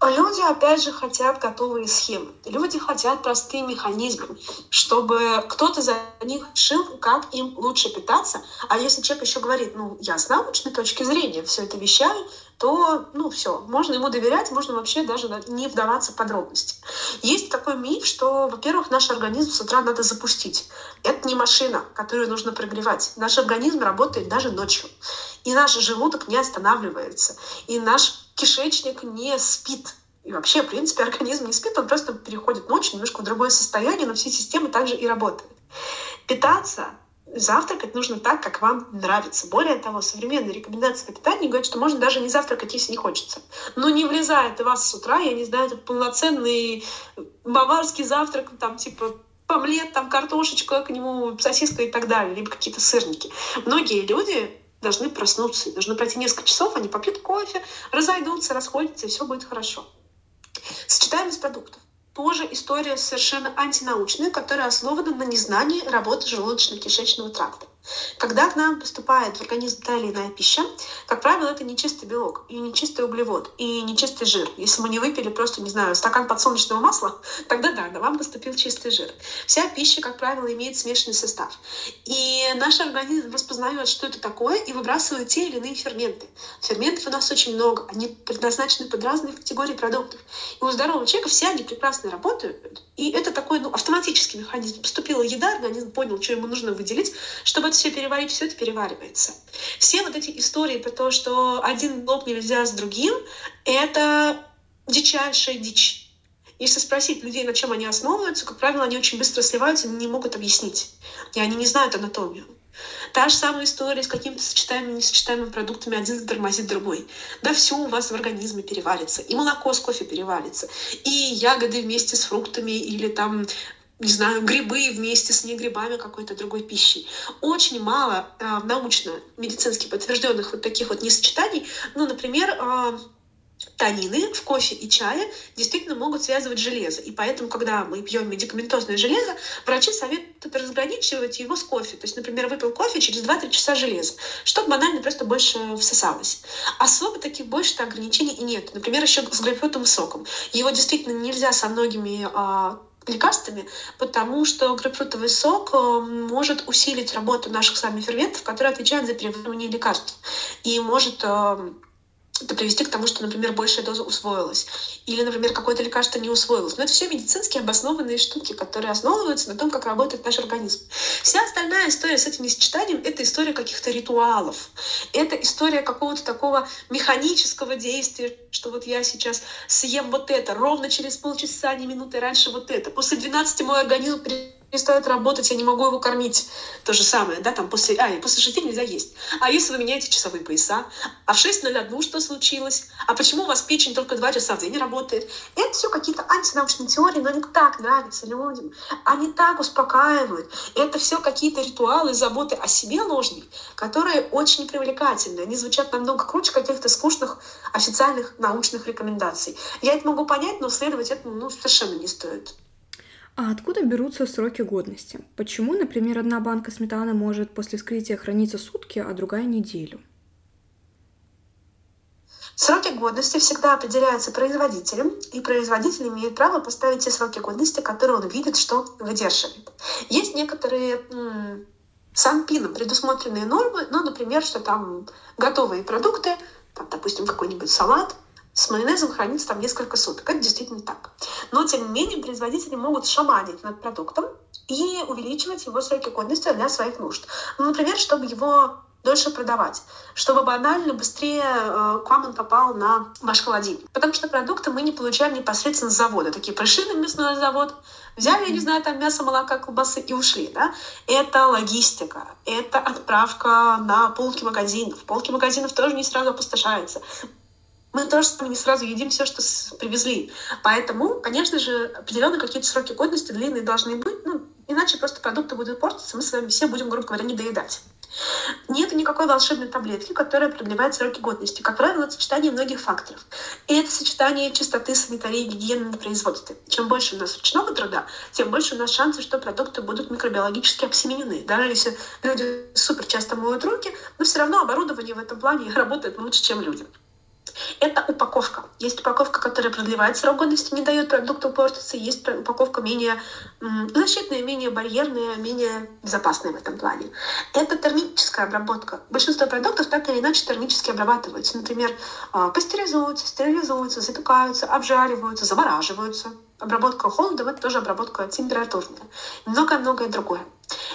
Люди, опять же, хотят готовые схемы. Люди хотят простые механизмы, чтобы кто-то за них решил, как им лучше питаться. А если человек еще говорит, ну, я с научной точки зрения все это вещаю, то, ну, все, можно ему доверять, можно вообще даже не вдаваться в подробности. Есть такой миф, что, во-первых, наш организм с утра надо запустить. Это не машина, которую нужно прогревать. Наш организм работает даже ночью. И наш желудок не останавливается. И наш кишечник не спит. И вообще, в принципе, организм не спит, он просто переходит ночь немножко в другое состояние, но все системы также и работают. Питаться завтракать нужно так, как вам нравится. Более того, современные рекомендации по питанию говорят, что можно даже не завтракать, если не хочется. Но не влезает у вас с утра, я не знаю, это полноценный баварский завтрак, там типа омлет, там картошечка, к нему сосиска и так далее, либо какие-то сырники. Многие люди должны проснуться, должны пройти несколько часов, они попьют кофе, разойдутся, расходятся, и все будет хорошо. Сочетаемость продуктов. Тоже история совершенно антинаучная, которая основана на незнании работы желудочно-кишечного тракта. Когда к нам поступает в организм та или иная пища, как правило, это не чистый белок, и не чистый углевод, и не чистый жир. Если мы не выпили просто, не знаю, стакан подсолнечного масла, (laughs) тогда да, да, вам поступил чистый жир. Вся пища, как правило, имеет смешанный состав. И наш организм распознает, что это такое, и выбрасывает те или иные ферменты. Ферментов у нас очень много, они предназначены под разные категории продуктов. И у здорового человека все они прекрасно работают, и это такой ну, автоматический механизм. Поступила еда, организм понял, что ему нужно выделить, чтобы это все переварить, все это переваривается. Все вот эти истории про то, что один блок нельзя с другим, это дичайшая дичь. Если спросить людей, на чем они основываются, как правило, они очень быстро сливаются и не могут объяснить. И они не знают анатомию. Та же самая история с какими-то сочетаемыми несочетаемыми продуктами. Один затормозит другой. Да все у вас в организме переварится. И молоко с кофе переварится. И ягоды вместе с фруктами или там не знаю, грибы вместе с негрибами какой-то другой пищей. Очень мало э, научно-медицински подтвержденных вот таких вот несочетаний. Ну, например, э, танины в кофе и чае действительно могут связывать железо. И поэтому, когда мы пьем медикаментозное железо, врачи советуют разграничивать его с кофе. То есть, например, выпил кофе через 2-3 часа железа, чтобы банально просто больше всосалось. Особо таких больше ограничений и нет. Например, еще с грейпфрутовым соком. Его действительно нельзя со многими а, лекарствами, потому что грейпфрутовый сок э, может усилить работу наших с вами ферментов, которые отвечают за переваривание лекарств, и может э, это привести к тому, что, например, большая доза усвоилась. Или, например, какое-то лекарство не усвоилось. Но это все медицинские обоснованные штуки, которые основываются на том, как работает наш организм. Вся остальная история с этим несочетанием — это история каких-то ритуалов. Это история какого-то такого механического действия, что вот я сейчас съем вот это, ровно через полчаса, не минуты раньше вот это. После 12 мой организм перестает работать, я не могу его кормить. То же самое, да, там после, а, после шести нельзя есть. А если вы меняете часовые пояса, а в 6.01 что случилось? А почему у вас печень только два часа в день работает? Это все какие-то антинаучные теории, но они так нравятся людям. Они так успокаивают. Это все какие-то ритуалы заботы о себе ложные, которые очень привлекательны. Они звучат намного круче каких-то скучных официальных научных рекомендаций. Я это могу понять, но следовать этому ну, совершенно не стоит. А откуда берутся сроки годности? Почему, например, одна банка сметаны может после вскрытия храниться сутки, а другая неделю? Сроки годности всегда определяются производителем, и производитель имеет право поставить те сроки годности, которые он видит, что выдерживает. Есть некоторые м- санпином предусмотренные нормы, ну, например, что там готовые продукты, там, допустим, какой-нибудь салат, с майонезом хранится там несколько суток. Это действительно так. Но, тем не менее, производители могут шаманить над продуктом и увеличивать его сроки годности для своих нужд. Ну, например, чтобы его дольше продавать, чтобы банально быстрее э, к вам он попал на ваш холодильник. Потому что продукты мы не получаем непосредственно с завода. Такие пришли на мясной завод, взяли, я не знаю, там мясо, молока, колбасы и ушли. Да? Это логистика, это отправка на полки магазинов. Полки магазинов тоже не сразу опустошаются мы тоже не сразу едим все, что привезли. Поэтому, конечно же, определенно какие-то сроки годности длинные должны быть, ну, иначе просто продукты будут портиться, мы с вами все будем, грубо говоря, не доедать. Нет никакой волшебной таблетки, которая продлевает сроки годности. Как правило, это сочетание многих факторов. И это сочетание чистоты, санитарии, гигиены на производстве. Чем больше у нас ручного труда, тем больше у нас шансов, что продукты будут микробиологически обсеменены. Даже если люди супер часто моют руки, но все равно оборудование в этом плане (laughs) работает лучше, чем люди. Это упаковка. Есть упаковка, которая продлевает срок годности, не дает продукту портиться. Есть упаковка менее защитная, менее барьерная, менее безопасная в этом плане. Это термическая обработка. Большинство продуктов так или иначе термически обрабатываются. Например, а, пастеризуются, стерилизуются, запекаются, обжариваются, замораживаются. Обработка холодом — это тоже обработка температурная. Многое-многое другое.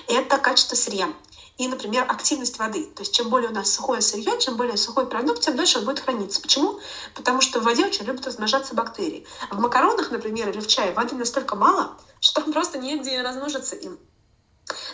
Это качество сырья и, например, активность воды. То есть чем более у нас сухое сырье, чем более сухой продукт, тем дольше он будет храниться. Почему? Потому что в воде очень любят размножаться бактерии. В макаронах, например, или в чае воды настолько мало, что там просто негде размножиться им.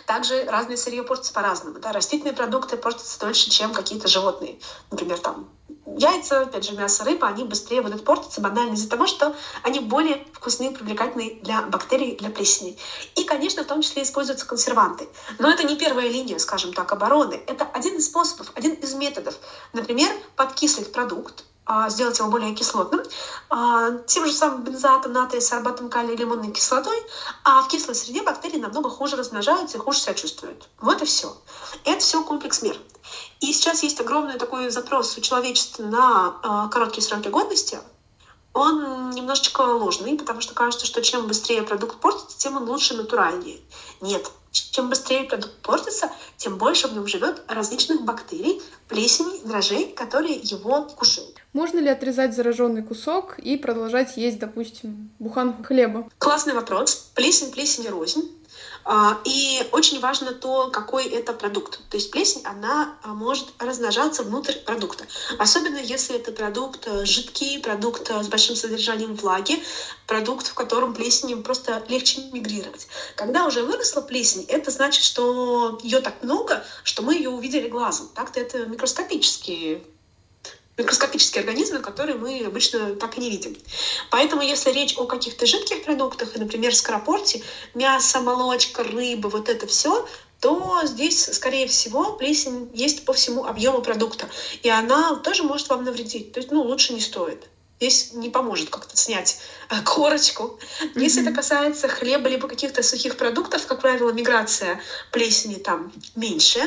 Также разные сырье портятся по-разному. Да? Растительные продукты портятся дольше, чем какие-то животные. Например, там яйца, опять же, мясо, рыба, они быстрее будут портиться банально из-за того, что они более вкусные, привлекательные для бактерий, для плесени. И, конечно, в том числе используются консерванты. Но это не первая линия, скажем так, обороны. Это один из способов, один из методов. Например, подкислить продукт, сделать его более кислотным, а, тем же самым бензоатом натрия, сорбатом калия, лимонной кислотой, а в кислой среде бактерии намного хуже размножаются и хуже себя чувствуют. Вот и все. Это все комплекс мер. И сейчас есть огромный такой запрос у человечества на а, короткие сроки годности, он немножечко ложный, потому что кажется, что чем быстрее продукт портится, тем он лучше, натуральнее. Нет, чем быстрее продукт портится, тем больше в нем живет различных бактерий, плесеней, дрожжей, которые его кушают. Можно ли отрезать зараженный кусок и продолжать есть, допустим, буханку хлеба? Классный вопрос. Плесень, плесень рознь. А, и очень важно то, какой это продукт. То есть плесень, она а, может размножаться внутрь продукта. Особенно если это продукт э, жидкий, продукт э, с большим содержанием влаги, продукт, в котором плесени просто легче мигрировать. Когда уже выросла плесень, это значит, что ее так много, что мы ее увидели глазом. Так-то это микроскопические микроскопические организмы, которые мы обычно так и не видим. Поэтому если речь о каких-то жидких продуктах, например, скоропорте, мясо, молочка, рыба, вот это все, то здесь, скорее всего, плесень есть по всему объему продукта. И она тоже может вам навредить. То есть, ну, лучше не стоит. Здесь не поможет как-то снять э, корочку. Mm-hmm. Если это касается хлеба либо каких-то сухих продуктов, как правило, миграция плесени там меньше.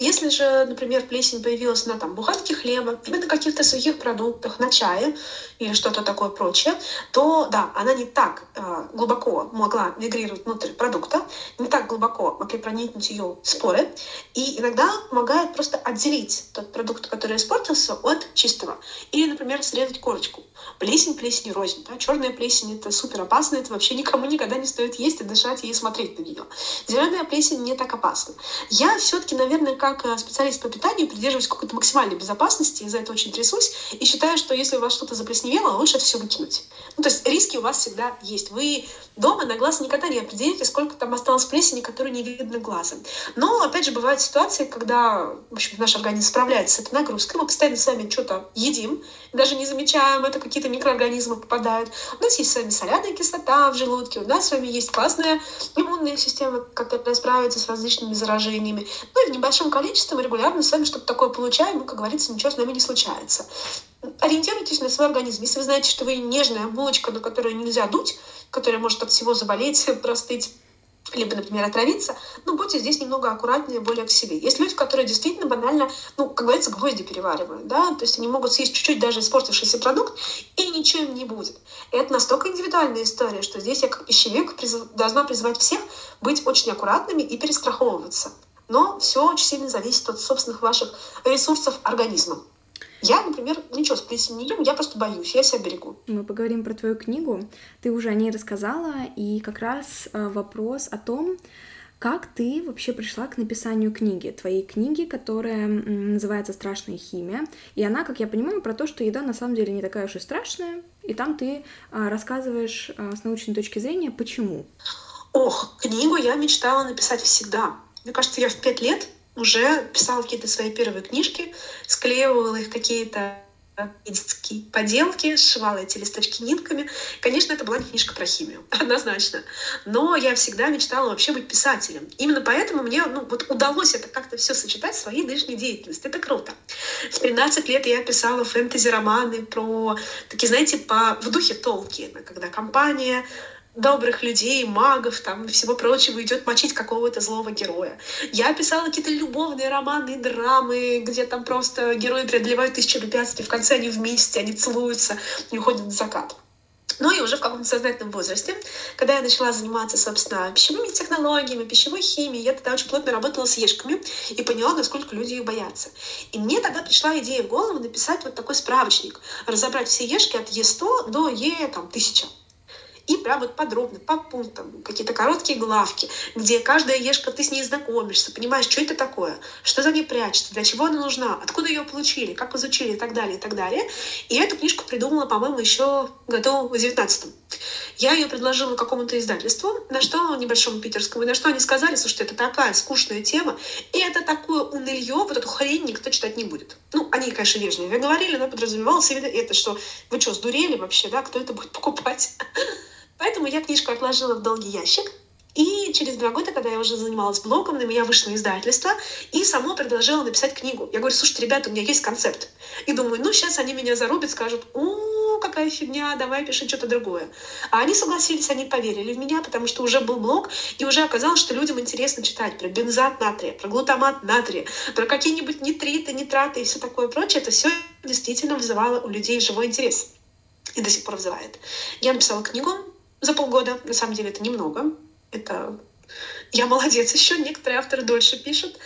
Если же, например, плесень появилась на там, буханке хлеба, на каких-то сухих продуктах, на чае или что-то такое прочее, то да, она не так э, глубоко могла мигрировать внутрь продукта, не так глубоко могли проникнуть ее споры, и иногда помогает просто отделить тот продукт, который испортился, от чистого. Или, например, срезать корочку. Плесень, плесень рознь. Да? Черная плесень — это супер опасно, это вообще никому никогда не стоит есть и дышать и смотреть на нее. Зеленая плесень не так опасна. Я все-таки, наверное, как как э, специалист по питанию придерживаюсь какой-то максимальной безопасности, из-за этого очень трясусь, и считаю, что если у вас что-то заплесневело, лучше это все выкинуть. Ну, то есть риски у вас всегда есть. Вы дома на глаз никогда не определите, сколько там осталось плесени, которую не видно глазом. Но, опять же, бывают ситуации, когда в общем, наш организм справляется с этой нагрузкой, мы постоянно с вами что-то едим, даже не замечаем, это какие-то микроорганизмы попадают. У нас есть с вами соляная кислота в желудке, у нас с вами есть классная иммунная система, которая справится с различными заражениями. Ну и в небольшом количестве мы регулярно с вами что-то такое получаем, и, как говорится, ничего с нами не случается. Ориентируйтесь на свой организм. Если вы знаете, что вы нежная булочка, на которую нельзя дуть, которая может от всего заболеть, (laughs) простыть, либо, например, отравиться, ну, будьте здесь немного аккуратнее, более к себе. Есть люди, которые действительно банально, ну, как говорится, гвозди переваривают, да, то есть они могут съесть чуть-чуть даже испортившийся продукт, и ничего им не будет. И это настолько индивидуальная история, что здесь я как пищевик призыв, должна призывать всех быть очень аккуратными и перестраховываться. Но все очень сильно зависит от собственных ваших ресурсов организма. Я, например, ничего с плесенью не ем, я просто боюсь, я себя берегу. Мы поговорим про твою книгу. Ты уже о ней рассказала, и как раз э, вопрос о том, как ты вообще пришла к написанию книги, твоей книги, которая называется «Страшная химия», и она, как я понимаю, про то, что еда на самом деле не такая уж и страшная, и там ты а, рассказываешь а, с научной точки зрения, почему. Ох, книгу я мечтала написать всегда. Мне кажется, я в пять лет уже писала какие-то свои первые книжки, склеивала их какие-то поделки, сшивала эти листочки нитками. Конечно, это была книжка про химию, (laughs) однозначно. Но я всегда мечтала вообще быть писателем. Именно поэтому мне ну, вот удалось это как-то все сочетать в своей нынешней деятельности. Это круто. В 13 лет я писала фэнтези-романы про такие, знаете, по, в духе Толкиена, когда компания добрых людей, магов, там, всего прочего идет мочить какого-то злого героя. Я писала какие-то любовные романы, драмы, где там просто герои преодолевают тысячи препятствий, в конце они вместе, они целуются и уходят в закат. Ну и уже в каком-то сознательном возрасте, когда я начала заниматься, собственно, пищевыми технологиями, пищевой химией, я тогда очень плотно работала с ешками и поняла, насколько люди их боятся. И мне тогда пришла идея в голову написать вот такой справочник, разобрать все ешки от Е100 до Е1000 и прям вот подробно, по пунктам, какие-то короткие главки, где каждая ешка, ты с ней знакомишься, понимаешь, что это такое, что за ней прячется, для чего она нужна, откуда ее получили, как изучили и так далее, и так далее. И эту книжку придумала, по-моему, еще году в 19 Я ее предложила какому-то издательству, на что небольшому питерскому, и на что они сказали, слушайте, это такая скучная тема, и это такое унылье, вот эту хрень никто читать не будет. Ну, они, конечно, вежливо говорили, но подразумевалось именно это, что вы что, сдурели вообще, да, кто это будет покупать? Поэтому я книжку отложила в долгий ящик. И через два года, когда я уже занималась блогом, на меня вышло издательство и само предложило написать книгу. Я говорю, слушайте, ребята, у меня есть концепт. И думаю, ну, сейчас они меня зарубят, скажут, о, какая фигня, давай пиши что-то другое. А они согласились, они поверили в меня, потому что уже был блог, и уже оказалось, что людям интересно читать про бензат натрия, про глутамат натрия, про какие-нибудь нитриты, нитраты и все такое прочее. Это все действительно вызывало у людей живой интерес. И до сих пор вызывает. Я написала книгу, за полгода. На самом деле это немного. Это я молодец еще, некоторые авторы дольше пишут.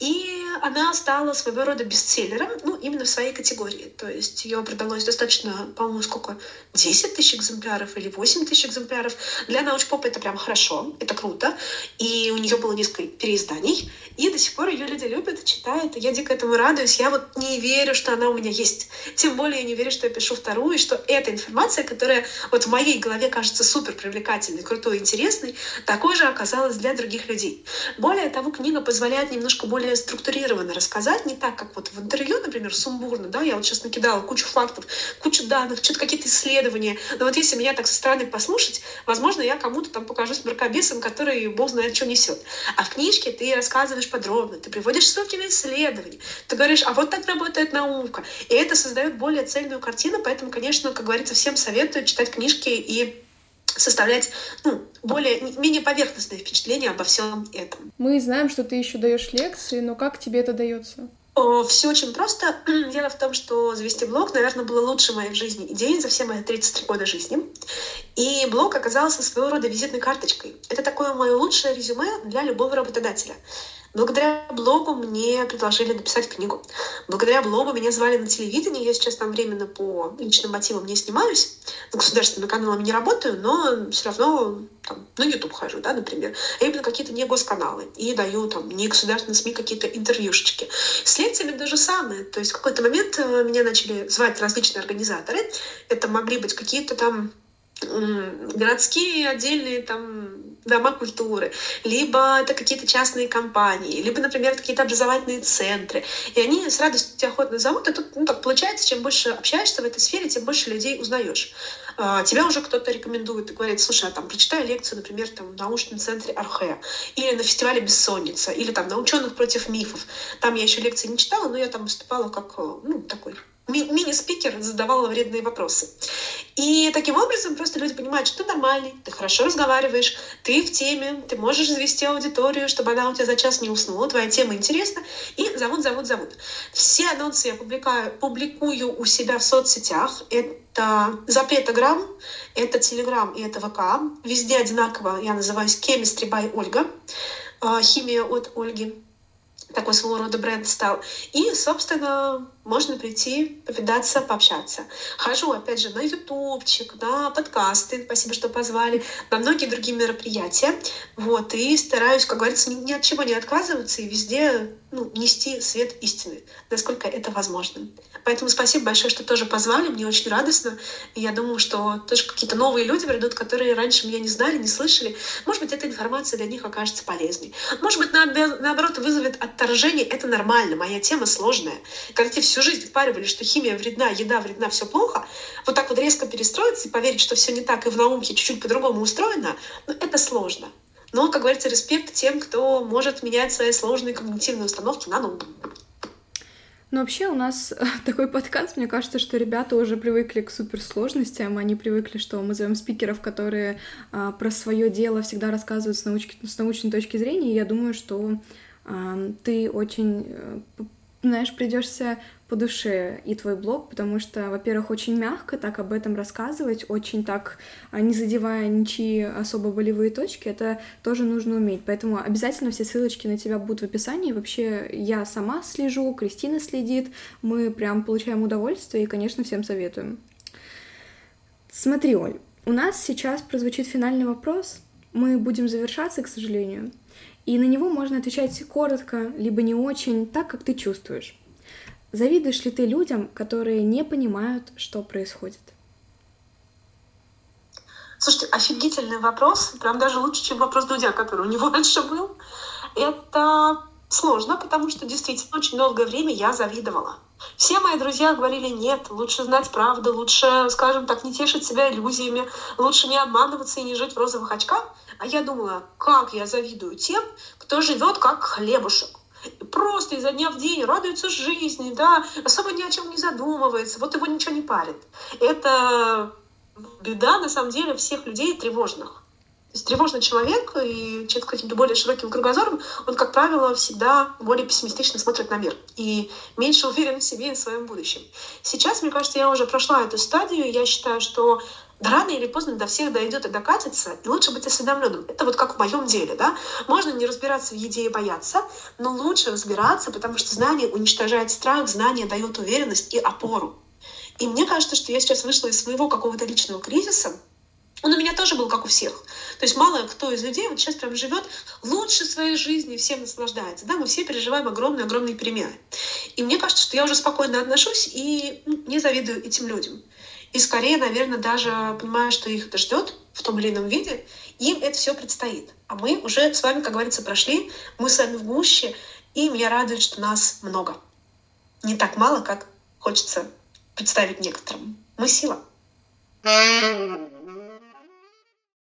И она стала своего рода бестселлером, ну, именно в своей категории. То есть ее продалось достаточно, по-моему, сколько? 10 тысяч экземпляров или 8 тысяч экземпляров. Для научпопа это прям хорошо, это круто. И у нее было несколько переизданий. И до сих пор ее люди любят, читают. И я дико этому радуюсь. Я вот не верю, что она у меня есть. Тем более я не верю, что я пишу вторую, и что эта информация, которая вот в моей голове кажется супер привлекательной, крутой, интересной, такой же оказалась для других людей. Более того, книга позволяет немножко более более структурированно рассказать, не так, как вот в интервью, например, сумбурно, да, я вот сейчас накидала кучу фактов, кучу данных, что-то какие-то исследования, но вот если меня так со стороны послушать, возможно, я кому-то там покажусь мракобесом, который бог знает, что несет. А в книжке ты рассказываешь подробно, ты приводишь ссылки на исследования, ты говоришь, а вот так работает наука. И это создает более цельную картину, поэтому, конечно, как говорится, всем советую читать книжки и составлять ну, более, менее поверхностное впечатление обо всем этом. Мы знаем, что ты еще даешь лекции, но как тебе это дается? Все очень просто. (clears throat) Дело в том, что завести блог, наверное, было лучшей моей в жизни идеей за все мои 33 года жизни. И блог оказался своего рода визитной карточкой. Это такое мое лучшее резюме для любого работодателя. Благодаря блогу мне предложили написать книгу. Благодаря блогу меня звали на телевидение. Я сейчас там временно по личным мотивам не снимаюсь. На государственным каналом не работаю, но все равно там, на YouTube хожу, да, например. А именно какие-то не госканалы. И даю там не государственные СМИ какие-то интервьюшечки. С лекциями то же самое. То есть в какой-то момент э, меня начали звать различные организаторы. Это могли быть какие-то там городские отдельные там дома культуры, либо это какие-то частные компании, либо, например, какие-то образовательные центры. И они с радостью тебя охотно зовут, и тут ну, так получается, чем больше общаешься в этой сфере, тем больше людей узнаешь. А, тебя уже кто-то рекомендует и говорит, слушай, а там прочитай лекцию, например, там, в научном центре Архе, или на фестивале Бессонница, или там на ученых против мифов. Там я еще лекции не читала, но я там выступала как ну, такой ми- мини-спикер задавал вредные вопросы. И таким образом просто люди понимают, что ты нормальный, ты хорошо разговариваешь, ты в теме, ты можешь завести аудиторию, чтобы она у тебя за час не уснула, твоя тема интересна, и зовут, зовут, зовут. Все анонсы я публикую, публикую у себя в соцсетях. Это Запретограмм, это Телеграм и это ВК. Везде одинаково я называюсь Chemistry by Ольга. А, химия от Ольги такой своего рода бренд стал. И, собственно, можно прийти, повидаться, пообщаться. Хожу, опять же, на ютубчик, на подкасты, спасибо, что позвали, на многие другие мероприятия. Вот, и стараюсь, как говорится, ни, ни от чего не отказываться и везде ну, нести свет истины, насколько это возможно. Поэтому спасибо большое, что тоже позвали, мне очень радостно. И я думаю, что тоже какие-то новые люди придут, которые раньше меня не знали, не слышали. Может быть, эта информация для них окажется полезной. Может быть, наоборот, вызовет отторжение. Это нормально, моя тема сложная. Когда тебе всю жизнь впаривали, что химия вредна, еда вредна, все плохо, вот так вот резко перестроиться и поверить, что все не так, и в науке чуть-чуть по-другому устроено, ну, это сложно. Но, как говорится, респект тем, кто может менять свои сложные когнитивные установки на новые. Ну, вообще у нас (laughs) такой подкаст, мне кажется, что ребята уже привыкли к суперсложностям, они привыкли, что мы зовем спикеров, которые а, про свое дело всегда рассказывают с, науч... с научной точки зрения, и я думаю, что а, ты очень э, знаешь, придешься по душе и твой блог, потому что, во-первых, очень мягко так об этом рассказывать, очень так, а, не задевая ничьи особо болевые точки, это тоже нужно уметь. Поэтому обязательно все ссылочки на тебя будут в описании. Вообще, я сама слежу, Кристина следит, мы прям получаем удовольствие и, конечно, всем советуем. Смотри, Оль, у нас сейчас прозвучит финальный вопрос. Мы будем завершаться, к сожалению. И на него можно отвечать коротко, либо не очень, так, как ты чувствуешь. Завидуешь ли ты людям, которые не понимают, что происходит? Слушайте, офигительный вопрос, прям даже лучше, чем вопрос Дудя, который у него (laughs) раньше был. Это сложно, потому что действительно очень долгое время я завидовала. Все мои друзья говорили, нет, лучше знать правду, лучше, скажем так, не тешить себя иллюзиями, лучше не обманываться и не жить в розовых очках. А я думала, как я завидую тем, кто живет как хлебушек. Просто изо дня в день радуется жизни, да, особо ни о чем не задумывается, вот его ничего не парит. Это беда, на самом деле, всех людей тревожных. То есть тревожный человек и человек с каким-то более широким кругозором, он, как правило, всегда более пессимистично смотрит на мир и меньше уверен в себе и в своем будущем. Сейчас, мне кажется, я уже прошла эту стадию. Я считаю, что рано или поздно до всех дойдет и докатится, и лучше быть осведомленным. Это вот как в моем деле, да. Можно не разбираться в еде и бояться, но лучше разбираться, потому что знание уничтожает страх, знание дает уверенность и опору. И мне кажется, что я сейчас вышла из своего какого-то личного кризиса, он у меня тоже был, как у всех. То есть мало кто из людей вот сейчас прям живет лучше своей жизни, всем наслаждается. Да, мы все переживаем огромные-огромные перемены. И мне кажется, что я уже спокойно отношусь и ну, не завидую этим людям. И скорее, наверное, даже понимаю, что их это ждет в том или ином виде, им это все предстоит. А мы уже с вами, как говорится, прошли, мы с вами в гуще, и меня радует, что нас много. Не так мало, как хочется представить некоторым. Мы сила.